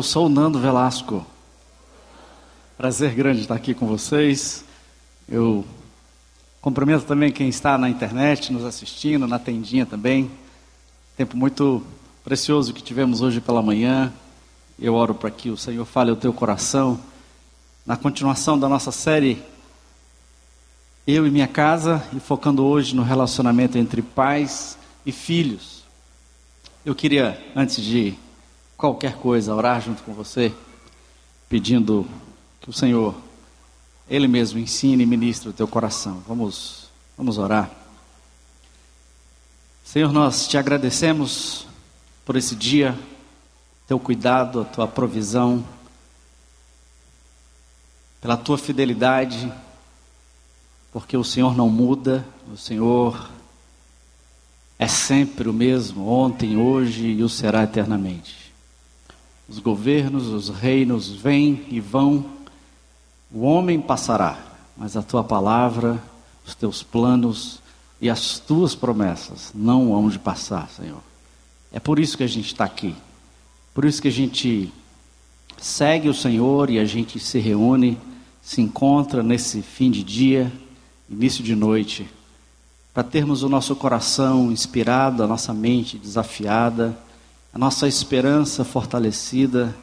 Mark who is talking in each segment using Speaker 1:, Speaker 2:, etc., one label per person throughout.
Speaker 1: Eu sou o Nando Velasco. Prazer grande estar aqui com vocês. Eu cumprimento também quem está na internet, nos assistindo, na tendinha também. Tempo muito precioso que tivemos hoje pela manhã. Eu oro para que o Senhor fale ao teu coração. Na continuação da nossa série Eu e Minha Casa, e focando hoje no relacionamento entre pais e filhos. Eu queria, antes de qualquer coisa, orar junto com você, pedindo que o Senhor, Ele mesmo, ensine e ministre o teu coração. Vamos, vamos orar. Senhor, nós te agradecemos por esse dia, teu cuidado, a tua provisão, pela tua fidelidade, porque o Senhor não muda, o Senhor é sempre o mesmo, ontem, hoje e o será eternamente. Os governos, os reinos vêm e vão, o homem passará, mas a tua palavra, os teus planos e as tuas promessas não hão de passar, Senhor. É por isso que a gente está aqui, por isso que a gente segue o Senhor e a gente se reúne, se encontra nesse fim de dia, início de noite, para termos o nosso coração inspirado, a nossa mente desafiada, a nossa esperança fortalecida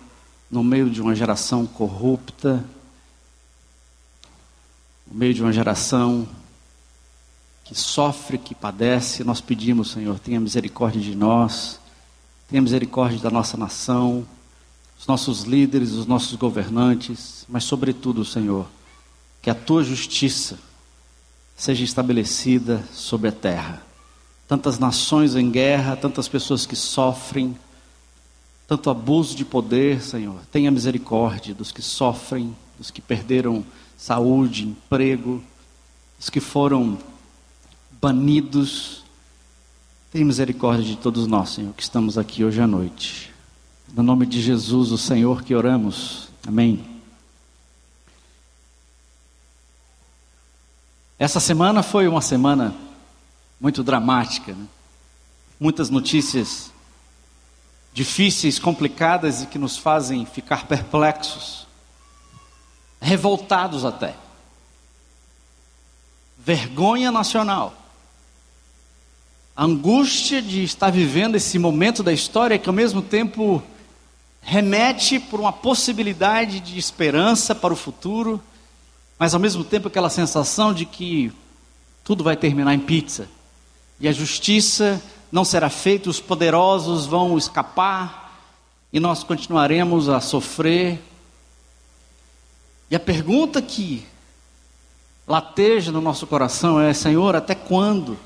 Speaker 1: no meio de uma geração corrupta, no meio de uma geração que sofre, que padece, nós pedimos, Senhor, tenha misericórdia de nós, tenha misericórdia da nossa nação, os nossos líderes, os nossos governantes, mas, sobretudo, Senhor, que a tua justiça seja estabelecida sobre a terra. Tantas nações em guerra, tantas pessoas que sofrem, tanto abuso de poder, Senhor. Tenha misericórdia dos que sofrem, dos que perderam saúde, emprego, dos que foram banidos. Tenha misericórdia de todos nós, Senhor, que estamos aqui hoje à noite. No nome de Jesus, o Senhor, que oramos. Amém. Essa semana foi uma semana muito dramática, né? muitas notícias difíceis, complicadas e que nos fazem ficar perplexos, revoltados até. Vergonha nacional. A angústia de estar vivendo esse momento da história que ao mesmo tempo remete por uma possibilidade de esperança para o futuro, mas ao mesmo tempo aquela sensação de que tudo vai terminar em pizza e a justiça não será feita, os poderosos vão escapar e nós continuaremos a sofrer. E a pergunta que lateja no nosso coração é: Senhor, até quando?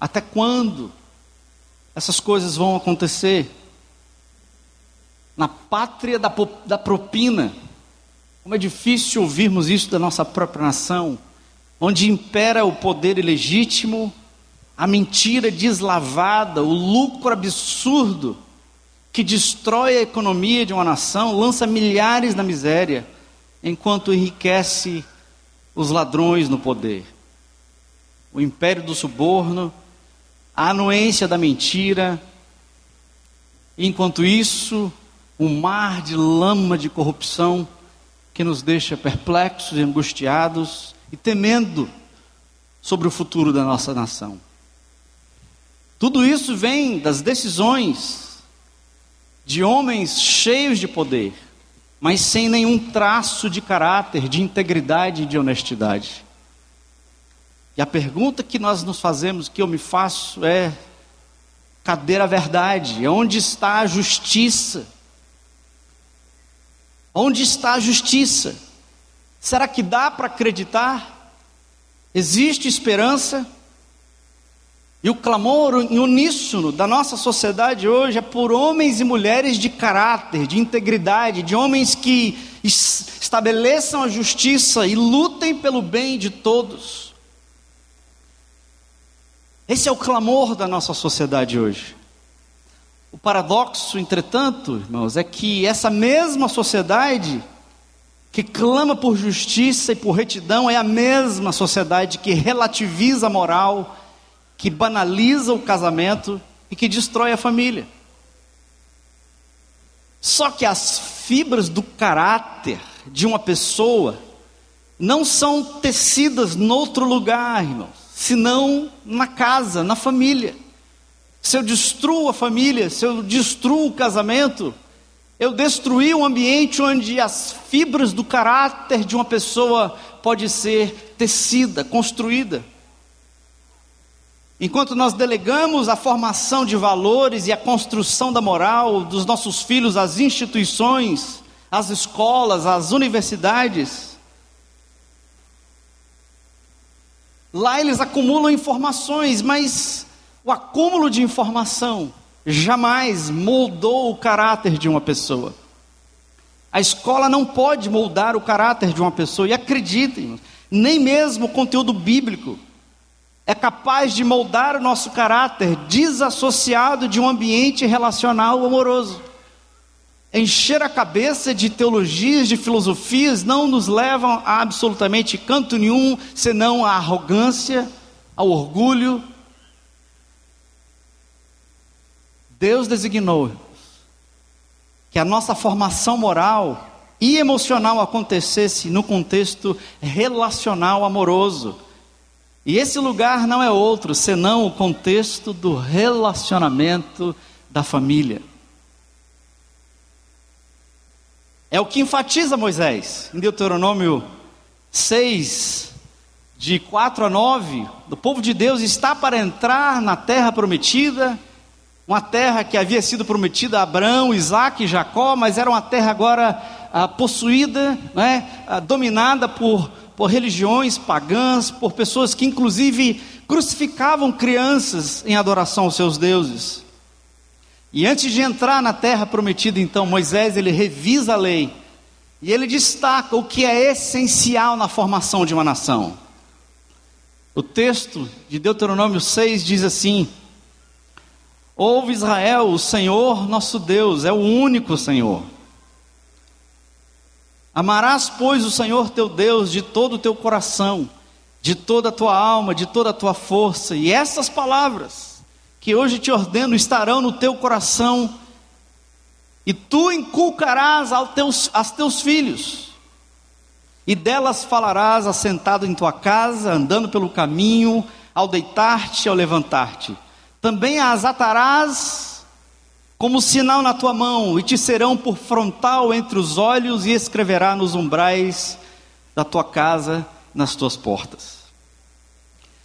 Speaker 1: Até quando essas coisas vão acontecer? Na pátria da, da propina, como é difícil ouvirmos isso da nossa própria nação, onde impera o poder ilegítimo, a mentira deslavada, o lucro absurdo que destrói a economia de uma nação, lança milhares na miséria, enquanto enriquece os ladrões no poder. O império do suborno, a anuência da mentira, enquanto isso, um mar de lama de corrupção que nos deixa perplexos, angustiados e temendo sobre o futuro da nossa nação. Tudo isso vem das decisões de homens cheios de poder, mas sem nenhum traço de caráter, de integridade e de honestidade. E a pergunta que nós nos fazemos, que eu me faço, é: cadê a verdade? Onde está a justiça? Onde está a justiça? Será que dá para acreditar? Existe esperança? E o clamor em uníssono da nossa sociedade hoje é por homens e mulheres de caráter, de integridade, de homens que estabeleçam a justiça e lutem pelo bem de todos. Esse é o clamor da nossa sociedade hoje. O paradoxo, entretanto, irmãos, é que essa mesma sociedade que clama por justiça e por retidão é a mesma sociedade que relativiza a moral que banaliza o casamento e que destrói a família. Só que as fibras do caráter de uma pessoa não são tecidas noutro lugar, irmãos, senão na casa, na família. Se eu destruo a família, se eu destruo o casamento, eu destruí um ambiente onde as fibras do caráter de uma pessoa pode ser tecida, construída. Enquanto nós delegamos a formação de valores e a construção da moral dos nossos filhos às instituições, às escolas, às universidades, lá eles acumulam informações, mas o acúmulo de informação jamais moldou o caráter de uma pessoa. A escola não pode moldar o caráter de uma pessoa, e acreditem, nem mesmo o conteúdo bíblico é capaz de moldar o nosso caráter desassociado de um ambiente relacional amoroso. Encher a cabeça de teologias, de filosofias, não nos levam a absolutamente canto nenhum, senão a arrogância, ao orgulho. Deus designou que a nossa formação moral e emocional acontecesse no contexto relacional amoroso. E esse lugar não é outro senão o contexto do relacionamento da família. É o que enfatiza Moisés em Deuteronômio 6, de 4 a 9. O povo de Deus está para entrar na terra prometida, uma terra que havia sido prometida a Abraão, Isaac e Jacó, mas era uma terra agora ah, possuída, né, ah, dominada por por religiões pagãs, por pessoas que inclusive crucificavam crianças em adoração aos seus deuses. E antes de entrar na terra prometida, então, Moisés ele revisa a lei e ele destaca o que é essencial na formação de uma nação. O texto de Deuteronômio 6 diz assim: Ouve Israel, o Senhor nosso Deus é o único Senhor. Amarás, pois, o Senhor teu Deus de todo o teu coração, de toda a tua alma, de toda a tua força, e essas palavras que hoje te ordeno estarão no teu coração, e tu inculcarás aos teus, aos teus filhos, e delas falarás assentado em tua casa, andando pelo caminho, ao deitar-te, ao levantar-te. Também as atarás como sinal na tua mão, e te serão por frontal entre os olhos, e escreverá nos umbrais da tua casa, nas tuas portas.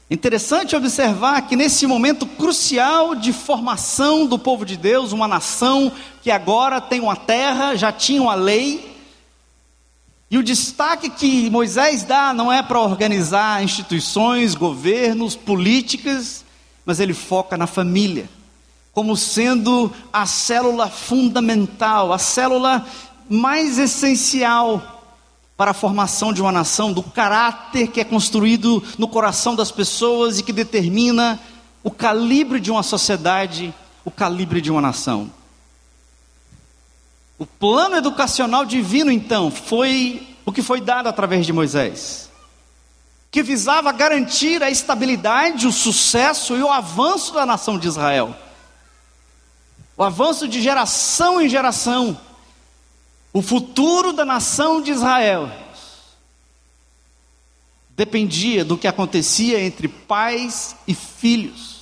Speaker 1: Interessante observar que nesse momento crucial de formação do povo de Deus, uma nação que agora tem uma terra, já tinha uma lei, e o destaque que Moisés dá não é para organizar instituições, governos, políticas, mas ele foca na família como sendo a célula fundamental, a célula mais essencial para a formação de uma nação, do caráter que é construído no coração das pessoas e que determina o calibre de uma sociedade, o calibre de uma nação. O plano educacional divino, então, foi o que foi dado através de Moisés, que visava garantir a estabilidade, o sucesso e o avanço da nação de Israel o avanço de geração em geração, o futuro da nação de Israel dependia do que acontecia entre pais e filhos.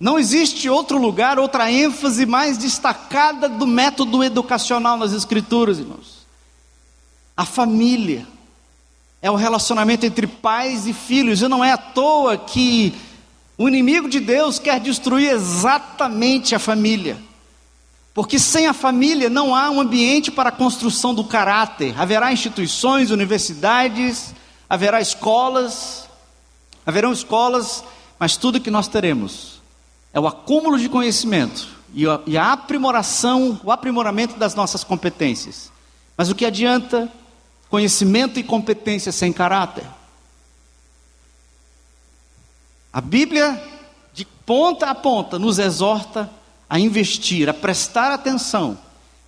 Speaker 1: Não existe outro lugar, outra ênfase mais destacada do método educacional nas Escrituras, irmãos. A família é o relacionamento entre pais e filhos, e não é à toa que o inimigo de Deus quer destruir exatamente a família. Porque sem a família não há um ambiente para a construção do caráter. Haverá instituições, universidades, haverá escolas, haverão escolas, mas tudo que nós teremos é o acúmulo de conhecimento e a, e a aprimoração, o aprimoramento das nossas competências. Mas o que adianta conhecimento e competência sem caráter? A Bíblia, de ponta a ponta, nos exorta a investir, a prestar atenção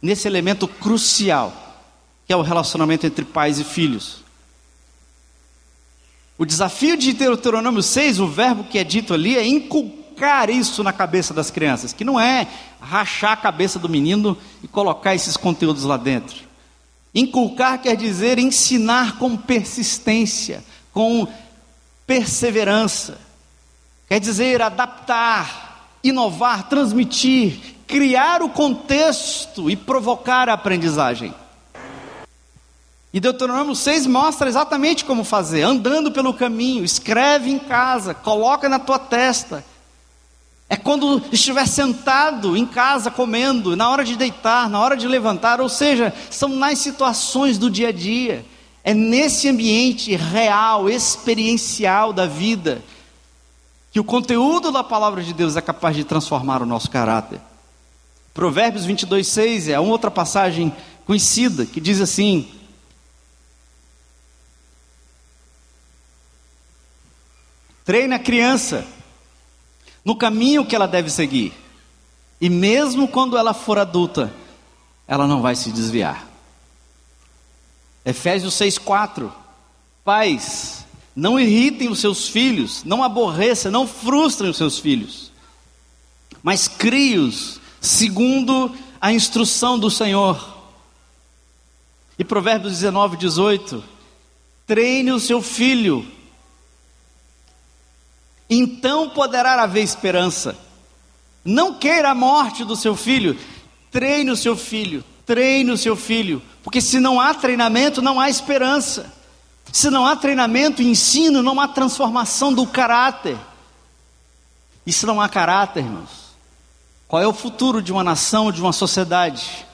Speaker 1: nesse elemento crucial, que é o relacionamento entre pais e filhos. O desafio de Deuteronômio 6, o verbo que é dito ali, é inculcar isso na cabeça das crianças, que não é rachar a cabeça do menino e colocar esses conteúdos lá dentro. Inculcar quer dizer ensinar com persistência, com perseverança. Quer dizer adaptar, inovar, transmitir, criar o contexto e provocar a aprendizagem. E Deuteronômio 6 mostra exatamente como fazer, andando pelo caminho, escreve em casa, coloca na tua testa. É quando estiver sentado em casa comendo, na hora de deitar, na hora de levantar, ou seja, são nas situações do dia a dia. É nesse ambiente real, experiencial da vida, que o conteúdo da palavra de Deus é capaz de transformar o nosso caráter. Provérbios 22, 6 é uma outra passagem conhecida que diz assim: Treina a criança no caminho que ela deve seguir, e mesmo quando ela for adulta, ela não vai se desviar. Efésios 6,4: Pais, não irritem os seus filhos, não aborreçam, não frustrem os seus filhos, mas crie-os segundo a instrução do Senhor. E Provérbios 19, 18: treine o seu filho, então poderá haver esperança. Não queira a morte do seu filho, treine o seu filho, treine o seu filho, porque se não há treinamento, não há esperança. Se não há treinamento ensino, não há transformação do caráter. E se não há caráter, irmãos, qual é o futuro de uma nação, de uma sociedade,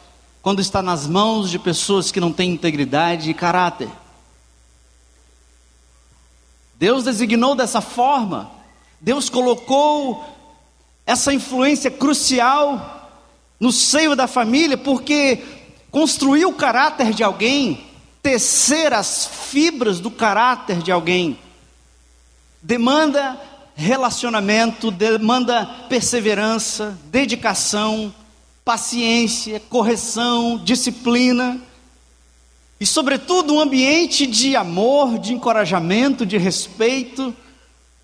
Speaker 1: quando está nas mãos de pessoas que não têm integridade e caráter? Deus designou dessa forma, Deus colocou essa influência crucial no seio da família, porque construir o caráter de alguém, tecer as fibras do caráter de alguém, demanda relacionamento, demanda perseverança, dedicação, paciência, correção, disciplina e, sobretudo, um ambiente de amor, de encorajamento, de respeito,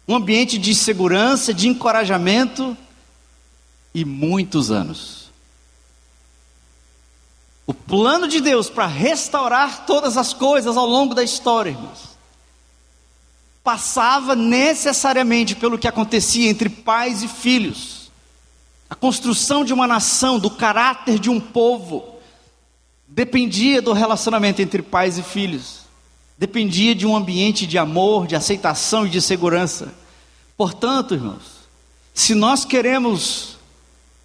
Speaker 1: um ambiente de segurança, de encorajamento e muitos anos. O plano de Deus para restaurar todas as coisas ao longo da história, irmãos, passava necessariamente pelo que acontecia entre pais e filhos. A construção de uma nação, do caráter de um povo, dependia do relacionamento entre pais e filhos, dependia de um ambiente de amor, de aceitação e de segurança. Portanto, irmãos, se nós queremos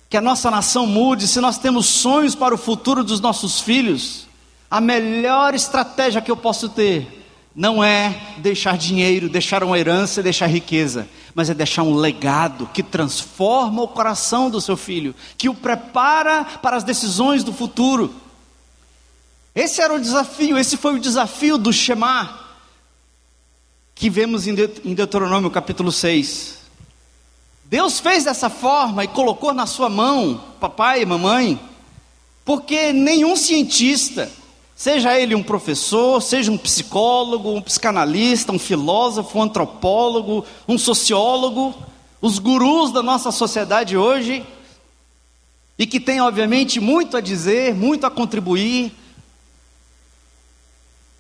Speaker 1: que a nossa nação mude, se nós temos sonhos para o futuro dos nossos filhos, a melhor estratégia que eu posso ter não é deixar dinheiro, deixar uma herança, deixar riqueza, mas é deixar um legado que transforma o coração do seu filho, que o prepara para as decisões do futuro. Esse era o desafio, esse foi o desafio do Shema, que vemos em Deuteronômio capítulo 6. Deus fez dessa forma e colocou na sua mão, papai e mamãe, porque nenhum cientista, seja ele um professor, seja um psicólogo, um psicanalista, um filósofo, um antropólogo, um sociólogo, os gurus da nossa sociedade hoje, e que tem obviamente muito a dizer, muito a contribuir,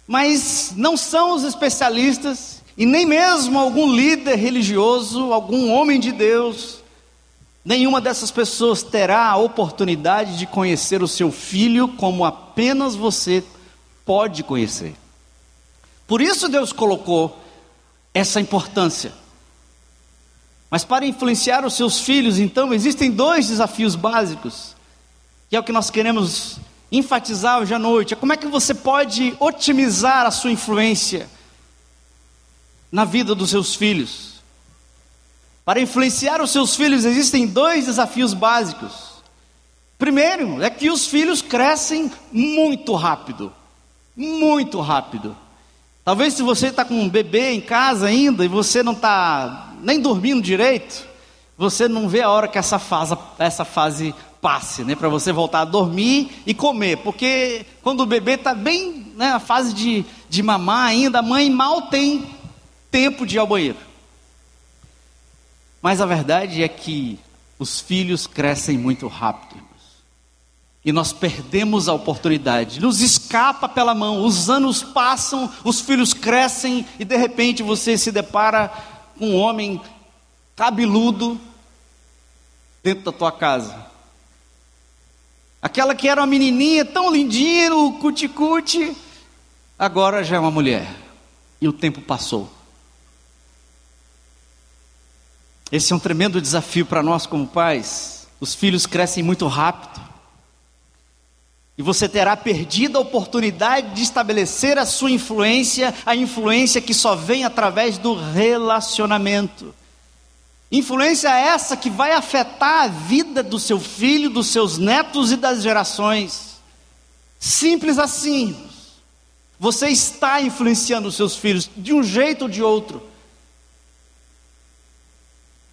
Speaker 1: mas não são os especialistas e nem mesmo algum líder religioso, algum homem de Deus, nenhuma dessas pessoas terá a oportunidade de conhecer o seu filho como apenas você pode conhecer. Por isso Deus colocou essa importância. Mas para influenciar os seus filhos, então, existem dois desafios básicos, que é o que nós queremos enfatizar hoje à noite. É como é que você pode otimizar a sua influência na vida dos seus filhos. Para influenciar os seus filhos existem dois desafios básicos. Primeiro é que os filhos crescem muito rápido, muito rápido. Talvez se você está com um bebê em casa ainda e você não está nem dormindo direito, você não vê a hora que essa fase, essa fase passe, né, para você voltar a dormir e comer, porque quando o bebê está bem né, na fase de, de mamar ainda, a mãe mal tem tempo de ir ao banheiro. Mas a verdade é que os filhos crescem muito rápido. E nós perdemos a oportunidade, nos escapa pela mão, os anos passam, os filhos crescem e de repente você se depara com um homem cabeludo dentro da tua casa. Aquela que era uma menininha tão lindinha, o cuticute, agora já é uma mulher. E o tempo passou. Esse é um tremendo desafio para nós como pais. Os filhos crescem muito rápido. E você terá perdido a oportunidade de estabelecer a sua influência, a influência que só vem através do relacionamento. Influência essa que vai afetar a vida do seu filho, dos seus netos e das gerações. Simples assim. Você está influenciando os seus filhos de um jeito ou de outro.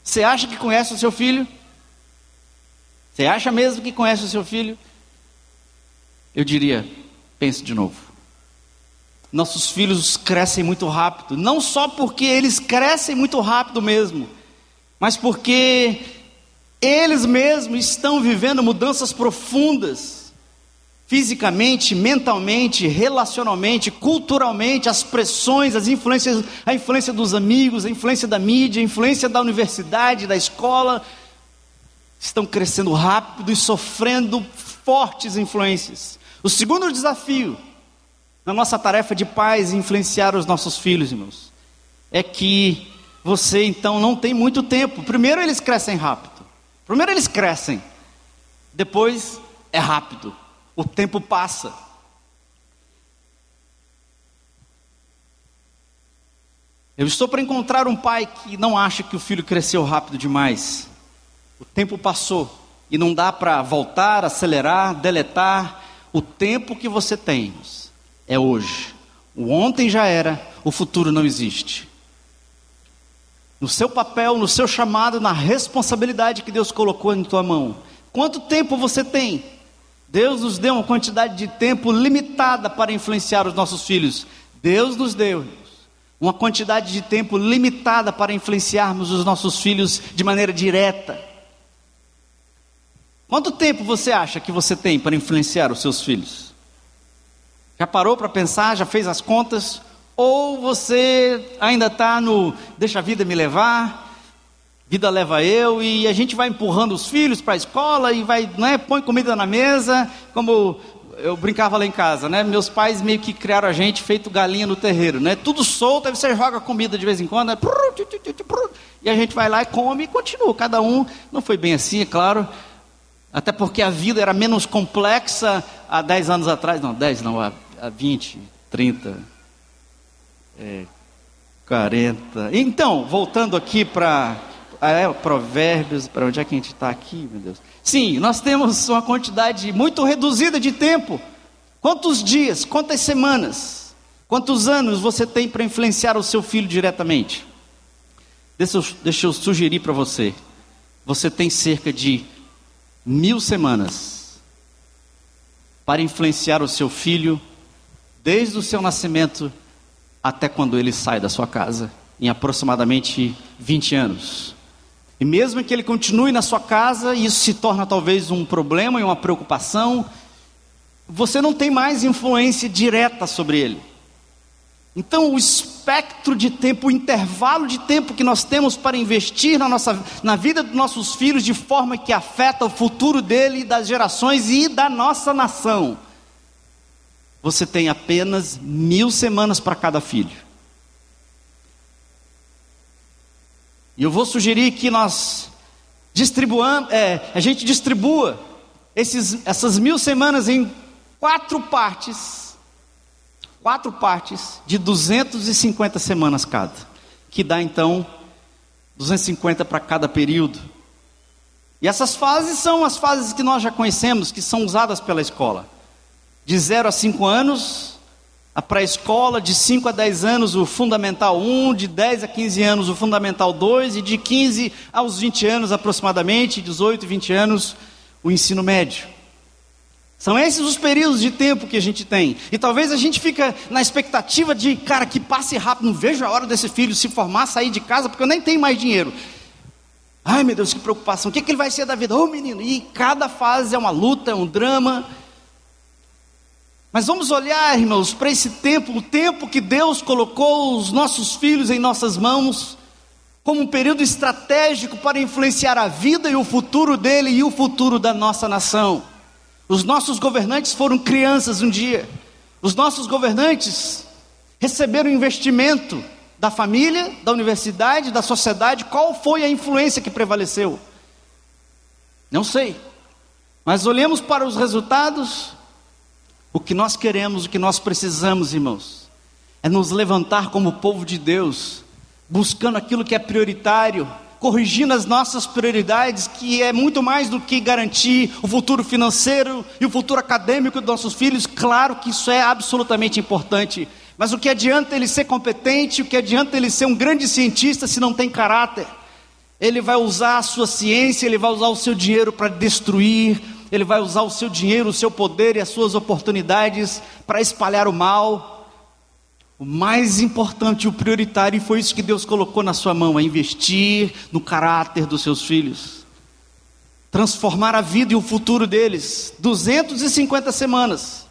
Speaker 1: Você acha que conhece o seu filho? Você acha mesmo que conhece o seu filho? eu diria: pense de novo. Nossos filhos crescem muito rápido, não só porque eles crescem muito rápido mesmo, mas porque eles mesmos estão vivendo mudanças profundas, fisicamente, mentalmente, relacionalmente, culturalmente, as pressões, as influências, a influência dos amigos, a influência da mídia, a influência da universidade, da escola, estão crescendo rápido e sofrendo fortes influências. O segundo desafio na nossa tarefa de pais influenciar os nossos filhos, irmãos, é que você então não tem muito tempo. Primeiro eles crescem rápido. Primeiro eles crescem. Depois é rápido. O tempo passa. Eu estou para encontrar um pai que não acha que o filho cresceu rápido demais. O tempo passou e não dá para voltar, acelerar, deletar o tempo que você tem é hoje. O ontem já era, o futuro não existe. No seu papel, no seu chamado, na responsabilidade que Deus colocou em tua mão. Quanto tempo você tem? Deus nos deu uma quantidade de tempo limitada para influenciar os nossos filhos. Deus nos deu uma quantidade de tempo limitada para influenciarmos os nossos filhos de maneira direta. Quanto tempo você acha que você tem para influenciar os seus filhos? Já parou para pensar? Já fez as contas? Ou você ainda está no deixa a vida me levar, vida leva eu, e a gente vai empurrando os filhos para a escola e vai, né, põe comida na mesa, como eu brincava lá em casa, né? Meus pais meio que criaram a gente feito galinha no terreiro, né? Tudo solto, aí você joga comida de vez em quando, né? e a gente vai lá e come e continua. Cada um, não foi bem assim, é claro, até porque a vida era menos complexa há 10 anos atrás, não, 10 não, há, há 20, 30, é, 40. Então, voltando aqui para é, Provérbios, para onde é que a gente está aqui, meu Deus? Sim, nós temos uma quantidade muito reduzida de tempo. Quantos dias, quantas semanas, quantos anos você tem para influenciar o seu filho diretamente? Deixa eu, deixa eu sugerir para você. Você tem cerca de mil semanas para influenciar o seu filho desde o seu nascimento até quando ele sai da sua casa, em aproximadamente 20 anos. E mesmo que ele continue na sua casa, e isso se torna talvez um problema e uma preocupação, você não tem mais influência direta sobre ele. Então, o espectro de tempo, o intervalo de tempo que nós temos para investir na, nossa, na vida dos nossos filhos de forma que afeta o futuro dele, das gerações e da nossa nação. Você tem apenas mil semanas para cada filho. E eu vou sugerir que nós distribuamos, é, a gente distribua esses, essas mil semanas em quatro partes quatro partes de 250 semanas cada, que dá então 250 para cada período. E essas fases são as fases que nós já conhecemos, que são usadas pela escola. De 0 a 5 anos, a pré-escola, de 5 a 10 anos, o fundamental 1, de 10 a 15 anos, o fundamental 2, e de 15 aos 20 anos aproximadamente, 18 e 20 anos, o ensino médio. São esses os períodos de tempo que a gente tem. E talvez a gente fica na expectativa de, cara, que passe rápido, não vejo a hora desse filho se formar, sair de casa, porque eu nem tenho mais dinheiro. Ai meu Deus, que preocupação, o que, que ele vai ser da vida? Ô oh, menino, e cada fase é uma luta, é um drama. Mas vamos olhar, irmãos, para esse tempo, o tempo que Deus colocou os nossos filhos em nossas mãos, como um período estratégico para influenciar a vida e o futuro dele e o futuro da nossa nação. Os nossos governantes foram crianças um dia, os nossos governantes receberam investimento da família, da universidade, da sociedade. Qual foi a influência que prevaleceu? Não sei, mas olhemos para os resultados. O que nós queremos, o que nós precisamos, irmãos, é nos levantar como povo de Deus buscando aquilo que é prioritário, corrigindo as nossas prioridades, que é muito mais do que garantir o futuro financeiro e o futuro acadêmico dos nossos filhos. Claro que isso é absolutamente importante, mas o que adianta ele ser competente, o que adianta ele ser um grande cientista se não tem caráter? Ele vai usar a sua ciência, ele vai usar o seu dinheiro para destruir, ele vai usar o seu dinheiro, o seu poder e as suas oportunidades para espalhar o mal. O mais importante, o prioritário, e foi isso que Deus colocou na sua mão: é investir no caráter dos seus filhos, transformar a vida e o futuro deles. 250 semanas,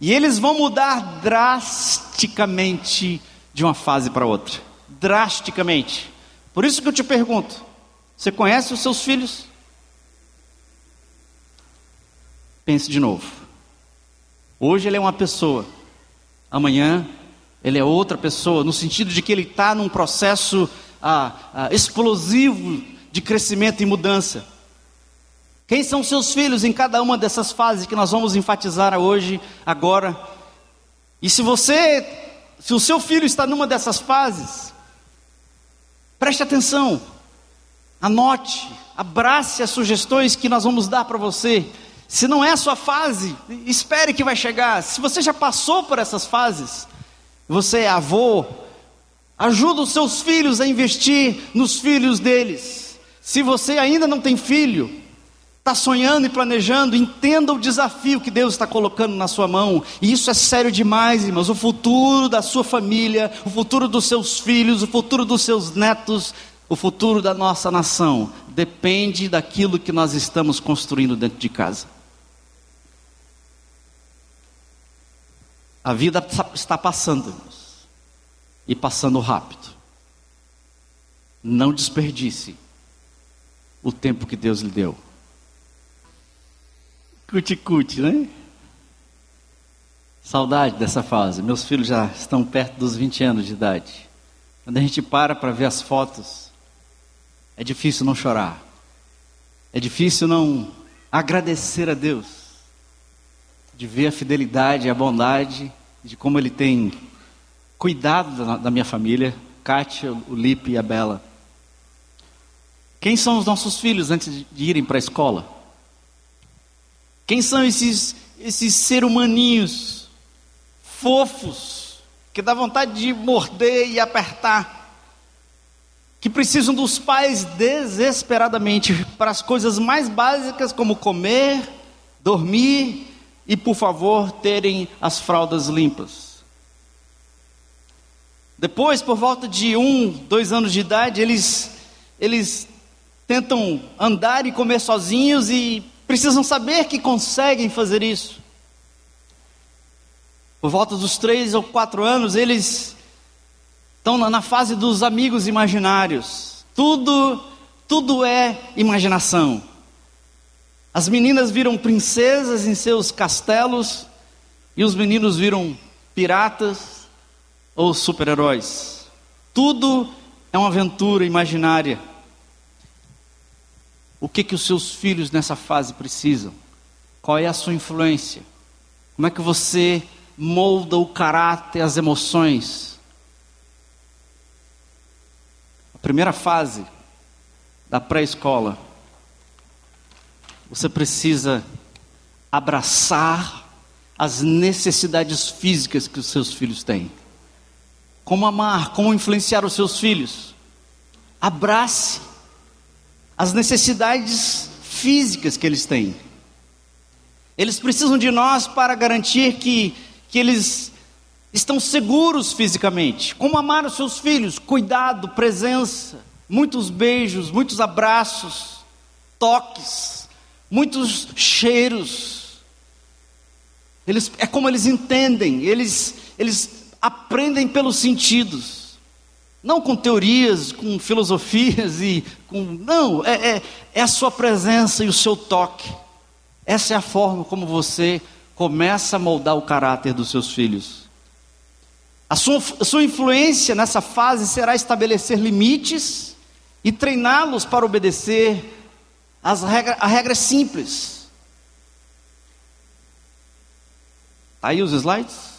Speaker 1: e eles vão mudar drasticamente de uma fase para outra drasticamente. Por isso que eu te pergunto: você conhece os seus filhos? Pense de novo. Hoje ele é uma pessoa amanhã ele é outra pessoa, no sentido de que ele está num processo ah, ah, explosivo de crescimento e mudança. Quem são seus filhos em cada uma dessas fases que nós vamos enfatizar hoje, agora? E se você, se o seu filho está numa dessas fases, preste atenção, anote, abrace as sugestões que nós vamos dar para você. Se não é a sua fase, espere que vai chegar. Se você já passou por essas fases, você é avô, ajuda os seus filhos a investir nos filhos deles. Se você ainda não tem filho, está sonhando e planejando, entenda o desafio que Deus está colocando na sua mão. E isso é sério demais, irmãos. O futuro da sua família, o futuro dos seus filhos, o futuro dos seus netos, o futuro da nossa nação depende daquilo que nós estamos construindo dentro de casa. A vida está passando, irmãos, e passando rápido. Não desperdice o tempo que Deus lhe deu. Cuti-cuti, né? Saudade dessa fase. Meus filhos já estão perto dos 20 anos de idade. Quando a gente para para ver as fotos, é difícil não chorar. É difícil não agradecer a Deus de ver a fidelidade a bondade, de como ele tem cuidado da, da minha família, Kátia, o Lipe e a Bela. Quem são os nossos filhos antes de irem para a escola? Quem são esses, esses ser humaninhos fofos, que dá vontade de morder e apertar? que precisam dos pais desesperadamente para as coisas mais básicas como comer, dormir e, por favor, terem as fraldas limpas. Depois, por volta de um, dois anos de idade, eles, eles tentam andar e comer sozinhos e precisam saber que conseguem fazer isso. Por volta dos três ou quatro anos, eles estão na fase dos amigos imaginários. Tudo, tudo é imaginação. As meninas viram princesas em seus castelos e os meninos viram piratas ou super-heróis. Tudo é uma aventura imaginária. O que que os seus filhos nessa fase precisam? Qual é a sua influência? Como é que você molda o caráter, as emoções? A primeira fase da pré-escola você precisa abraçar as necessidades físicas que os seus filhos têm. Como amar, como influenciar os seus filhos. Abrace as necessidades físicas que eles têm. Eles precisam de nós para garantir que, que eles estão seguros fisicamente. Como amar os seus filhos? Cuidado, presença, muitos beijos, muitos abraços, toques, muitos cheiros. Eles, é como eles entendem, eles, eles aprendem pelos sentidos, não com teorias, com filosofias e com. Não, é, é, é a sua presença e o seu toque. Essa é a forma como você começa a moldar o caráter dos seus filhos. A sua, a sua influência nessa fase será estabelecer limites e treiná-los para obedecer as regras, a regra é simples. Tá aí os slides?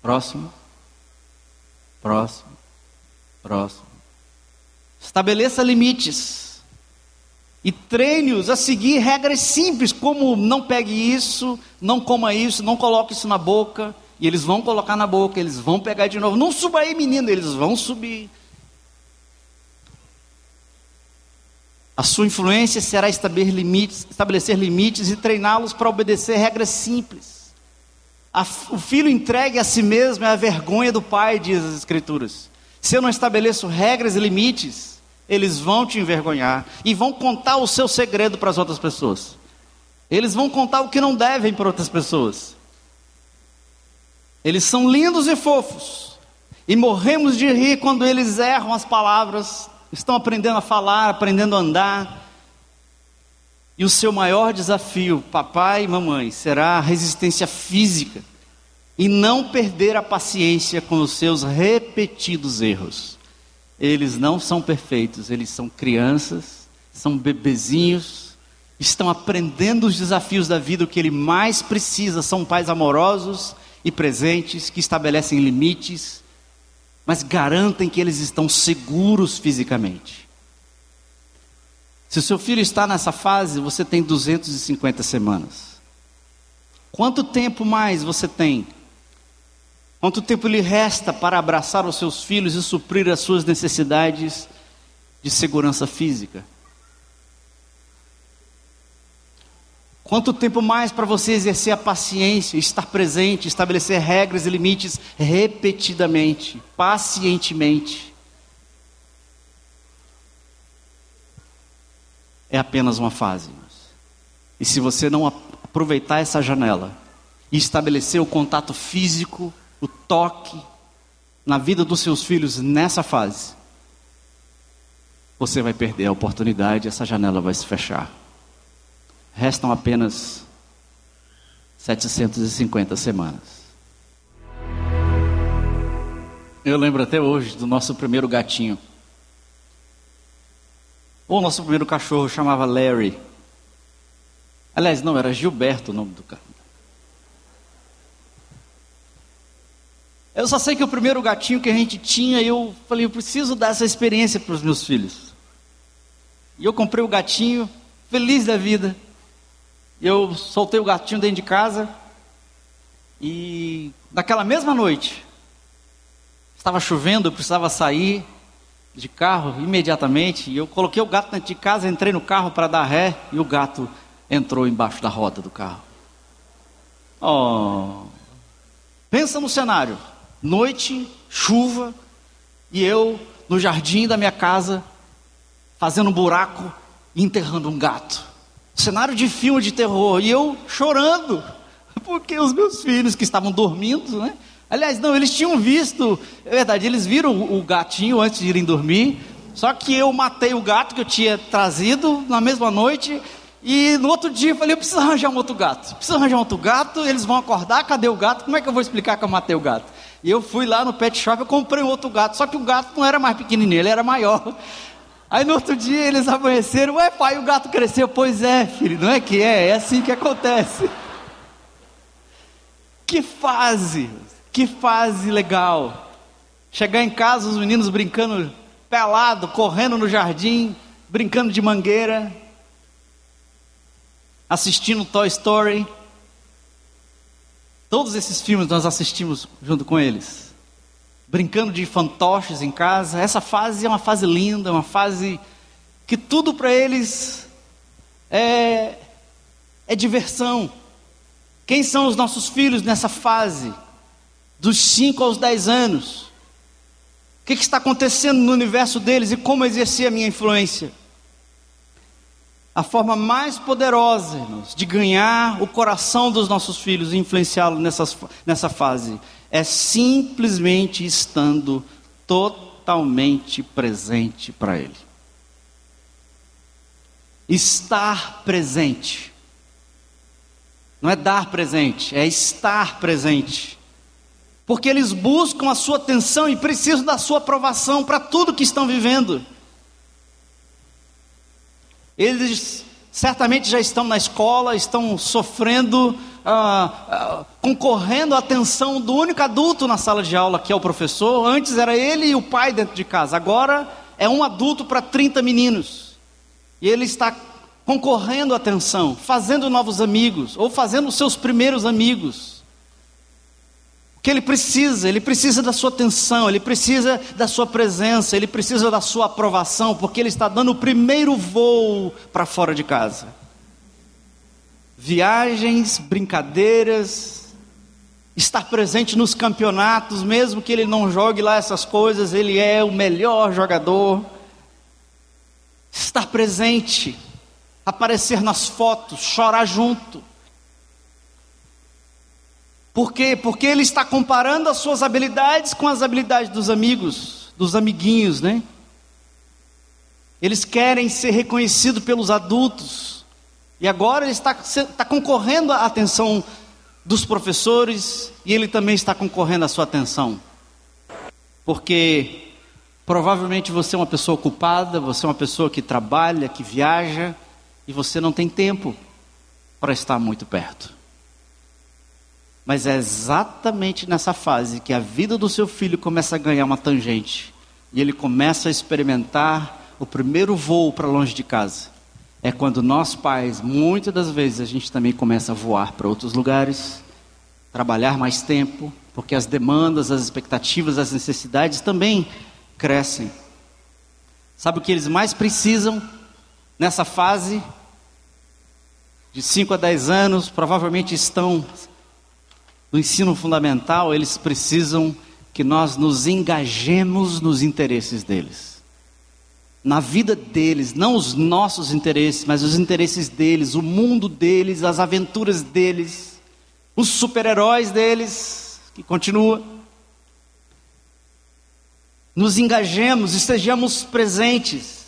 Speaker 1: Próximo. Próximo. Próximo. Estabeleça limites. E treine-os a seguir regras simples, como não pegue isso, não coma isso, não coloque isso na boca. E eles vão colocar na boca, eles vão pegar de novo. Não suba aí, menino, eles vão subir. A sua influência será estabelecer limites, estabelecer limites e treiná-los para obedecer regras simples. A, o filho entregue a si mesmo é a vergonha do pai, diz as Escrituras. Se eu não estabeleço regras e limites, eles vão te envergonhar e vão contar o seu segredo para as outras pessoas. Eles vão contar o que não devem para outras pessoas. Eles são lindos e fofos. E morremos de rir quando eles erram as palavras, estão aprendendo a falar, aprendendo a andar. E o seu maior desafio, papai e mamãe, será a resistência física e não perder a paciência com os seus repetidos erros. Eles não são perfeitos, eles são crianças, são bebezinhos, estão aprendendo os desafios da vida, o que ele mais precisa são pais amorosos e presentes que estabelecem limites, mas garantem que eles estão seguros fisicamente. Se o seu filho está nessa fase, você tem 250 semanas. Quanto tempo mais você tem Quanto tempo lhe resta para abraçar os seus filhos e suprir as suas necessidades de segurança física? Quanto tempo mais para você exercer a paciência, estar presente, estabelecer regras e limites repetidamente, pacientemente? É apenas uma fase. E se você não aproveitar essa janela e estabelecer o contato físico, o toque na vida dos seus filhos nessa fase, você vai perder a oportunidade, essa janela vai se fechar. Restam apenas 750 semanas. Eu lembro até hoje do nosso primeiro gatinho. O nosso primeiro cachorro chamava Larry. Aliás, não, era Gilberto o nome do, Eu só sei que o primeiro gatinho que a gente tinha, eu falei, eu preciso dar essa experiência para os meus filhos. E eu comprei o gatinho, feliz da vida. Eu soltei o gatinho dentro de casa. E naquela mesma noite, estava chovendo, eu precisava sair de carro imediatamente. E eu coloquei o gato dentro de casa, entrei no carro para dar ré e o gato entrou embaixo da roda do carro. Oh, pensa no cenário noite, chuva, e eu no jardim da minha casa, fazendo um buraco e enterrando um gato. Cenário de filme de terror, e eu chorando, porque os meus filhos que estavam dormindo, né? Aliás, não, eles tinham visto, é verdade, eles viram o gatinho antes de irem dormir, só que eu matei o gato que eu tinha trazido na mesma noite, e no outro dia eu falei, eu preciso arranjar um outro gato. Preciso arranjar um outro gato, eles vão acordar, cadê o gato? Como é que eu vou explicar que eu matei o gato? E eu fui lá no pet shop, eu comprei um outro gato, só que o gato não era mais pequenininho, ele era maior. Aí no outro dia eles amanheceram, ué pai, o gato cresceu. Pois é, filho, não é que é, é assim que acontece. Que fase, que fase legal. Chegar em casa, os meninos brincando pelado, correndo no jardim, brincando de mangueira, assistindo Toy Story. Todos esses filmes nós assistimos junto com eles. Brincando de fantoches em casa. Essa fase é uma fase linda, uma fase que tudo para eles é, é diversão. Quem são os nossos filhos nessa fase? dos 5 aos 10 anos. O que, que está acontecendo no universo deles e como exercer a minha influência? A forma mais poderosa, irmãos, de ganhar o coração dos nossos filhos e influenciá-los nessa fase é simplesmente estando totalmente presente para Ele. Estar presente. Não é dar presente, é estar presente porque eles buscam a sua atenção e precisam da sua aprovação para tudo que estão vivendo. Eles certamente já estão na escola, estão sofrendo, ah, ah, concorrendo à atenção do único adulto na sala de aula, que é o professor. Antes era ele e o pai dentro de casa, agora é um adulto para 30 meninos. E ele está concorrendo à atenção, fazendo novos amigos, ou fazendo os seus primeiros amigos que ele precisa, ele precisa da sua atenção, ele precisa da sua presença, ele precisa da sua aprovação, porque ele está dando o primeiro voo para fora de casa. Viagens, brincadeiras, estar presente nos campeonatos, mesmo que ele não jogue lá essas coisas, ele é o melhor jogador. Estar presente, aparecer nas fotos, chorar junto por quê? Porque ele está comparando as suas habilidades com as habilidades dos amigos, dos amiguinhos, né? Eles querem ser reconhecidos pelos adultos. E agora ele está, está concorrendo à atenção dos professores e ele também está concorrendo à sua atenção. Porque provavelmente você é uma pessoa ocupada, você é uma pessoa que trabalha, que viaja e você não tem tempo para estar muito perto. Mas é exatamente nessa fase que a vida do seu filho começa a ganhar uma tangente. E ele começa a experimentar o primeiro voo para longe de casa. É quando nós pais, muitas das vezes, a gente também começa a voar para outros lugares, trabalhar mais tempo, porque as demandas, as expectativas, as necessidades também crescem. Sabe o que eles mais precisam nessa fase? De 5 a 10 anos, provavelmente estão no ensino fundamental, eles precisam que nós nos engajemos nos interesses deles. Na vida deles, não os nossos interesses, mas os interesses deles, o mundo deles, as aventuras deles, os super-heróis deles, que continua. Nos engajemos, estejamos presentes.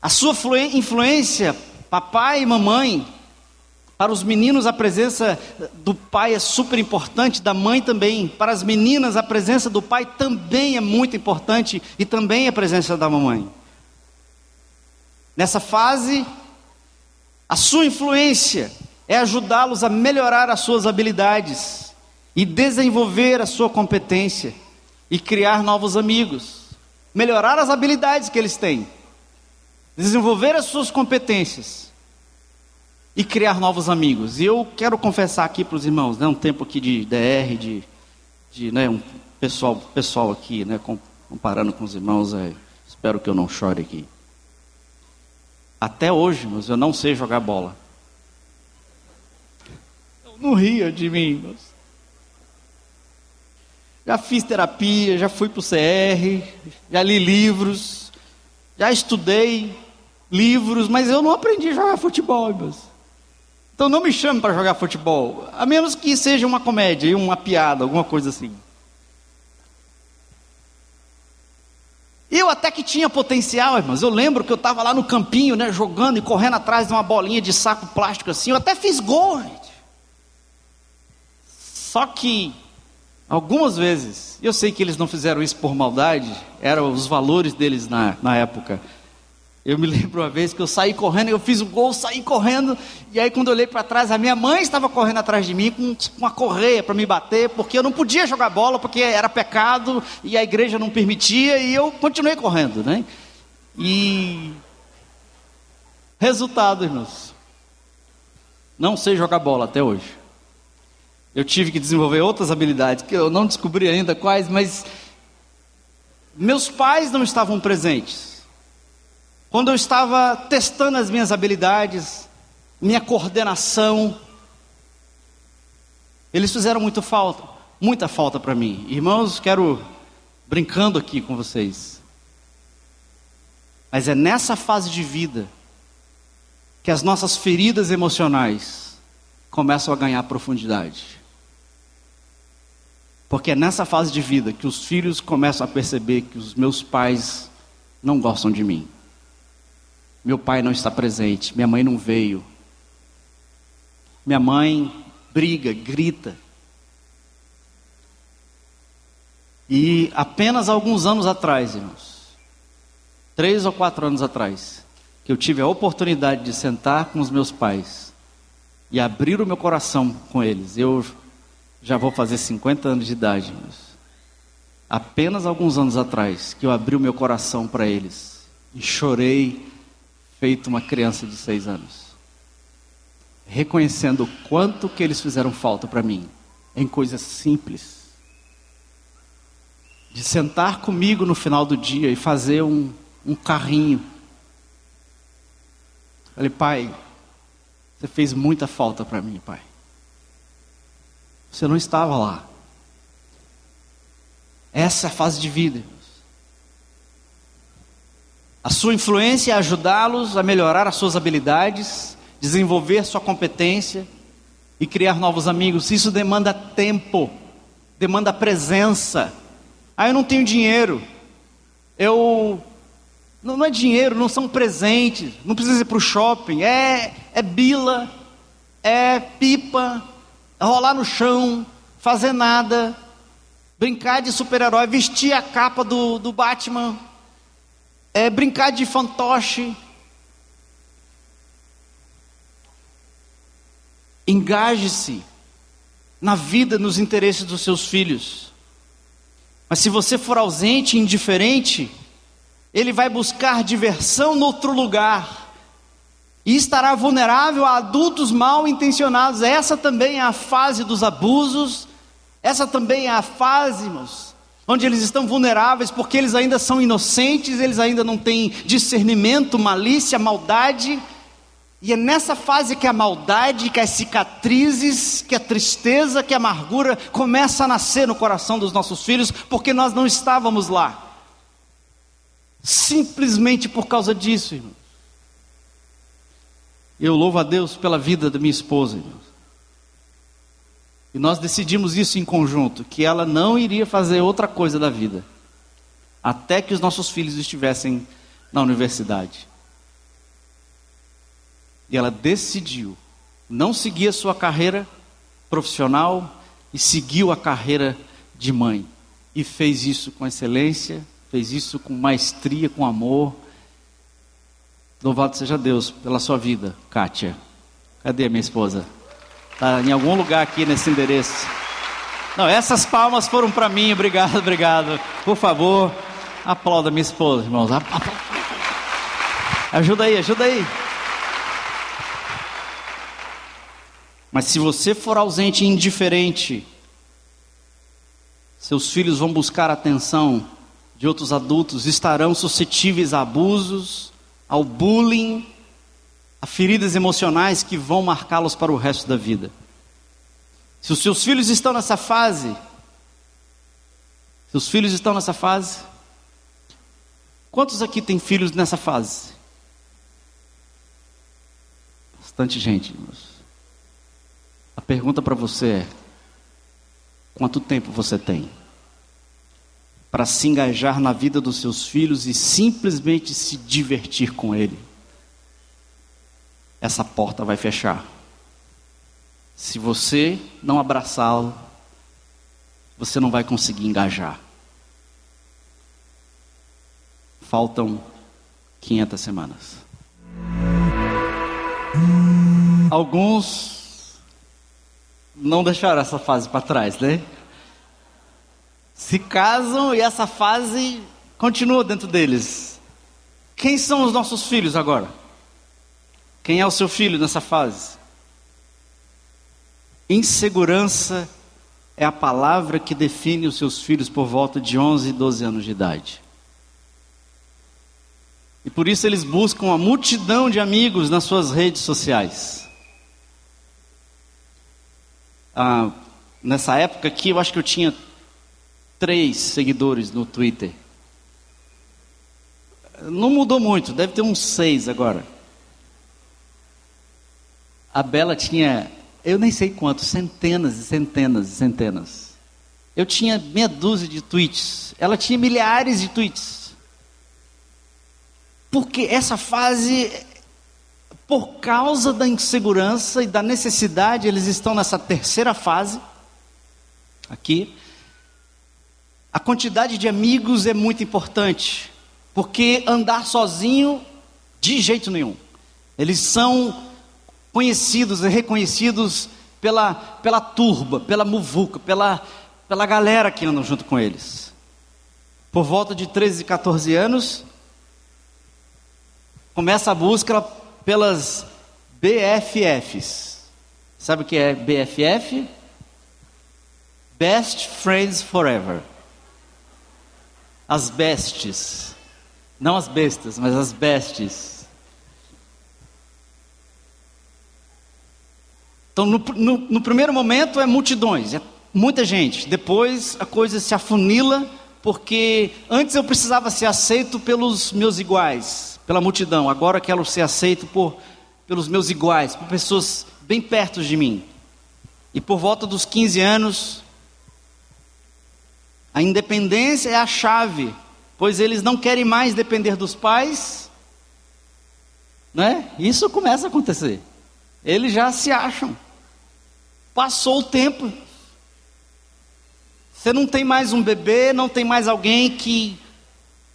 Speaker 1: A sua influência, papai e mamãe, para os meninos, a presença do pai é super importante, da mãe também. Para as meninas, a presença do pai também é muito importante e também a presença da mamãe. Nessa fase, a sua influência é ajudá-los a melhorar as suas habilidades e desenvolver a sua competência e criar novos amigos, melhorar as habilidades que eles têm, desenvolver as suas competências e criar novos amigos. E eu quero confessar aqui para os irmãos, né, um tempo aqui de DR, de, de né, um pessoal, pessoal aqui, né, comparando com os irmãos, é, espero que eu não chore aqui. Até hoje, mas eu não sei jogar bola. Não ria de mim, meus. Já fiz terapia, já fui para o CR, já li livros, já estudei livros, mas eu não aprendi a jogar futebol, meus. Então não me chame para jogar futebol, a menos que seja uma comédia, uma piada, alguma coisa assim. Eu até que tinha potencial, irmãos. Eu lembro que eu estava lá no campinho, né, jogando e correndo atrás de uma bolinha de saco plástico assim. Eu até fiz gol, gente. Só que algumas vezes, eu sei que eles não fizeram isso por maldade, eram os valores deles na, na época. Eu me lembro uma vez que eu saí correndo, eu fiz o gol, saí correndo, e aí quando eu olhei para trás, a minha mãe estava correndo atrás de mim com uma correia para me bater, porque eu não podia jogar bola, porque era pecado e a igreja não permitia, e eu continuei correndo, né? E resultado, irmãos, não sei jogar bola até hoje. Eu tive que desenvolver outras habilidades que eu não descobri ainda quais, mas meus pais não estavam presentes. Quando eu estava testando as minhas habilidades, minha coordenação, eles fizeram muito falta, muita falta para mim. Irmãos, quero brincando aqui com vocês. Mas é nessa fase de vida que as nossas feridas emocionais começam a ganhar profundidade. Porque é nessa fase de vida que os filhos começam a perceber que os meus pais não gostam de mim. Meu pai não está presente, minha mãe não veio. Minha mãe briga, grita. E apenas alguns anos atrás, irmãos, três ou quatro anos atrás, que eu tive a oportunidade de sentar com os meus pais e abrir o meu coração com eles. Eu já vou fazer 50 anos de idade, irmãos. Apenas alguns anos atrás que eu abri o meu coração para eles e chorei feito uma criança de seis anos, reconhecendo o quanto que eles fizeram falta para mim em coisas simples de sentar comigo no final do dia e fazer um, um carrinho. Falei, pai, você fez muita falta para mim, pai. Você não estava lá. Essa é a fase de vida. A sua influência é ajudá-los a melhorar as suas habilidades, desenvolver sua competência e criar novos amigos. Isso demanda tempo, demanda presença. Ah, eu não tenho dinheiro. Eu. Não, não é dinheiro, não são presentes. Não precisa ir para o shopping. É, é bila, é pipa, é rolar no chão, fazer nada, brincar de super-herói, vestir a capa do, do Batman, é brincar de fantoche. Engaje-se na vida, nos interesses dos seus filhos. Mas se você for ausente, indiferente, ele vai buscar diversão no outro lugar e estará vulnerável a adultos mal intencionados. Essa também é a fase dos abusos, essa também é a fase, irmãos, onde eles estão vulneráveis porque eles ainda são inocentes, eles ainda não têm discernimento, malícia, maldade. E é nessa fase que a maldade, que as cicatrizes, que a tristeza, que a amargura começa a nascer no coração dos nossos filhos, porque nós não estávamos lá. Simplesmente por causa disso, irmãos. Eu louvo a Deus pela vida da minha esposa, irmãos. E nós decidimos isso em conjunto, que ela não iria fazer outra coisa da vida, até que os nossos filhos estivessem na universidade. E ela decidiu não seguir a sua carreira profissional e seguiu a carreira de mãe. E fez isso com excelência, fez isso com maestria, com amor. Louvado seja Deus pela sua vida, Kátia. Cadê minha esposa? Está em algum lugar aqui nesse endereço. Não, essas palmas foram para mim, obrigado, obrigado. Por favor, aplauda minha esposa, irmãos. Ajuda aí, ajuda aí. Mas se você for ausente e indiferente, seus filhos vão buscar atenção de outros adultos, estarão suscetíveis a abusos, ao bullying, a feridas emocionais que vão marcá-los para o resto da vida. Se os seus filhos estão nessa fase, seus filhos estão nessa fase, quantos aqui têm filhos nessa fase? Bastante gente, irmãos. A pergunta para você é: quanto tempo você tem para se engajar na vida dos seus filhos e simplesmente se divertir com ele? Essa porta vai fechar. Se você não abraçá-lo, você não vai conseguir engajar. Faltam 500 semanas. Alguns não deixaram essa fase para trás, né? Se casam e essa fase continua dentro deles. Quem são os nossos filhos agora? Quem é o seu filho nessa fase? Insegurança é a palavra que define os seus filhos por volta de 11 e 12 anos de idade. E por isso eles buscam uma multidão de amigos nas suas redes sociais. Ah, Nessa época aqui, eu acho que eu tinha três seguidores no Twitter. Não mudou muito, deve ter uns seis agora. A Bela tinha, eu nem sei quantos, centenas e centenas e centenas. Eu tinha meia dúzia de tweets. Ela tinha milhares de tweets. Porque essa fase, por causa da insegurança e da necessidade, eles estão nessa terceira fase. Aqui. A quantidade de amigos é muito importante. Porque andar sozinho, de jeito nenhum. Eles são conhecidos e reconhecidos pela, pela turba, pela muvuca, pela, pela galera que andam junto com eles. Por volta de 13, 14 anos, começa a busca pelas BFFs. Sabe o que é BFF? Best Friends Forever. As bestes. Não as bestas, mas as bestes. Então, no, no, no, primeiro momento é multidões, é muita gente. Depois a coisa se afunila, porque antes eu precisava ser aceito pelos meus iguais, pela multidão. Agora quero ser aceito por, pelos meus iguais, por pessoas bem perto de mim. E por volta dos 15 anos, a independência é a chave, pois eles não querem mais depender dos pais. Né? Isso começa a acontecer. Eles já se acham. Passou o tempo. Você não tem mais um bebê, não tem mais alguém que.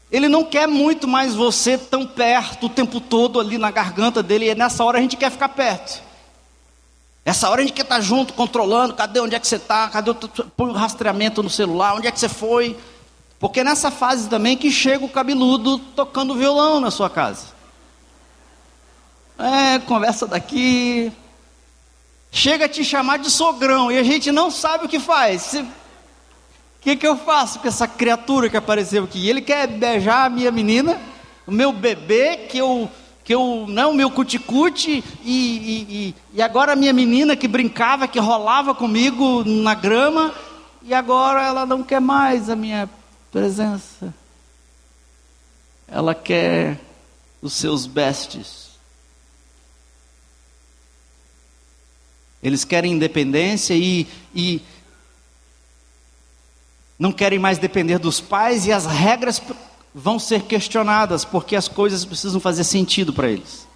Speaker 1: Ele não quer muito mais você tão perto o tempo todo ali na garganta dele, e nessa hora a gente quer ficar perto. Essa hora a gente quer estar junto, controlando, cadê onde é que você está, cadê o põe o rastreamento no celular, onde é que você foi? Porque é nessa fase também que chega o cabeludo tocando violão na sua casa. É, conversa daqui, chega a te chamar de sogrão e a gente não sabe o que faz. O que, que eu faço com essa criatura que apareceu aqui? Ele quer beijar a minha menina, o meu bebê, que eu, que eu não, meu cuticute, e, e, e, e agora a minha menina que brincava, que rolava comigo na grama, e agora ela não quer mais a minha presença. Ela quer os seus bestes. Eles querem independência e, e não querem mais depender dos pais, e as regras vão ser questionadas, porque as coisas precisam fazer sentido para eles.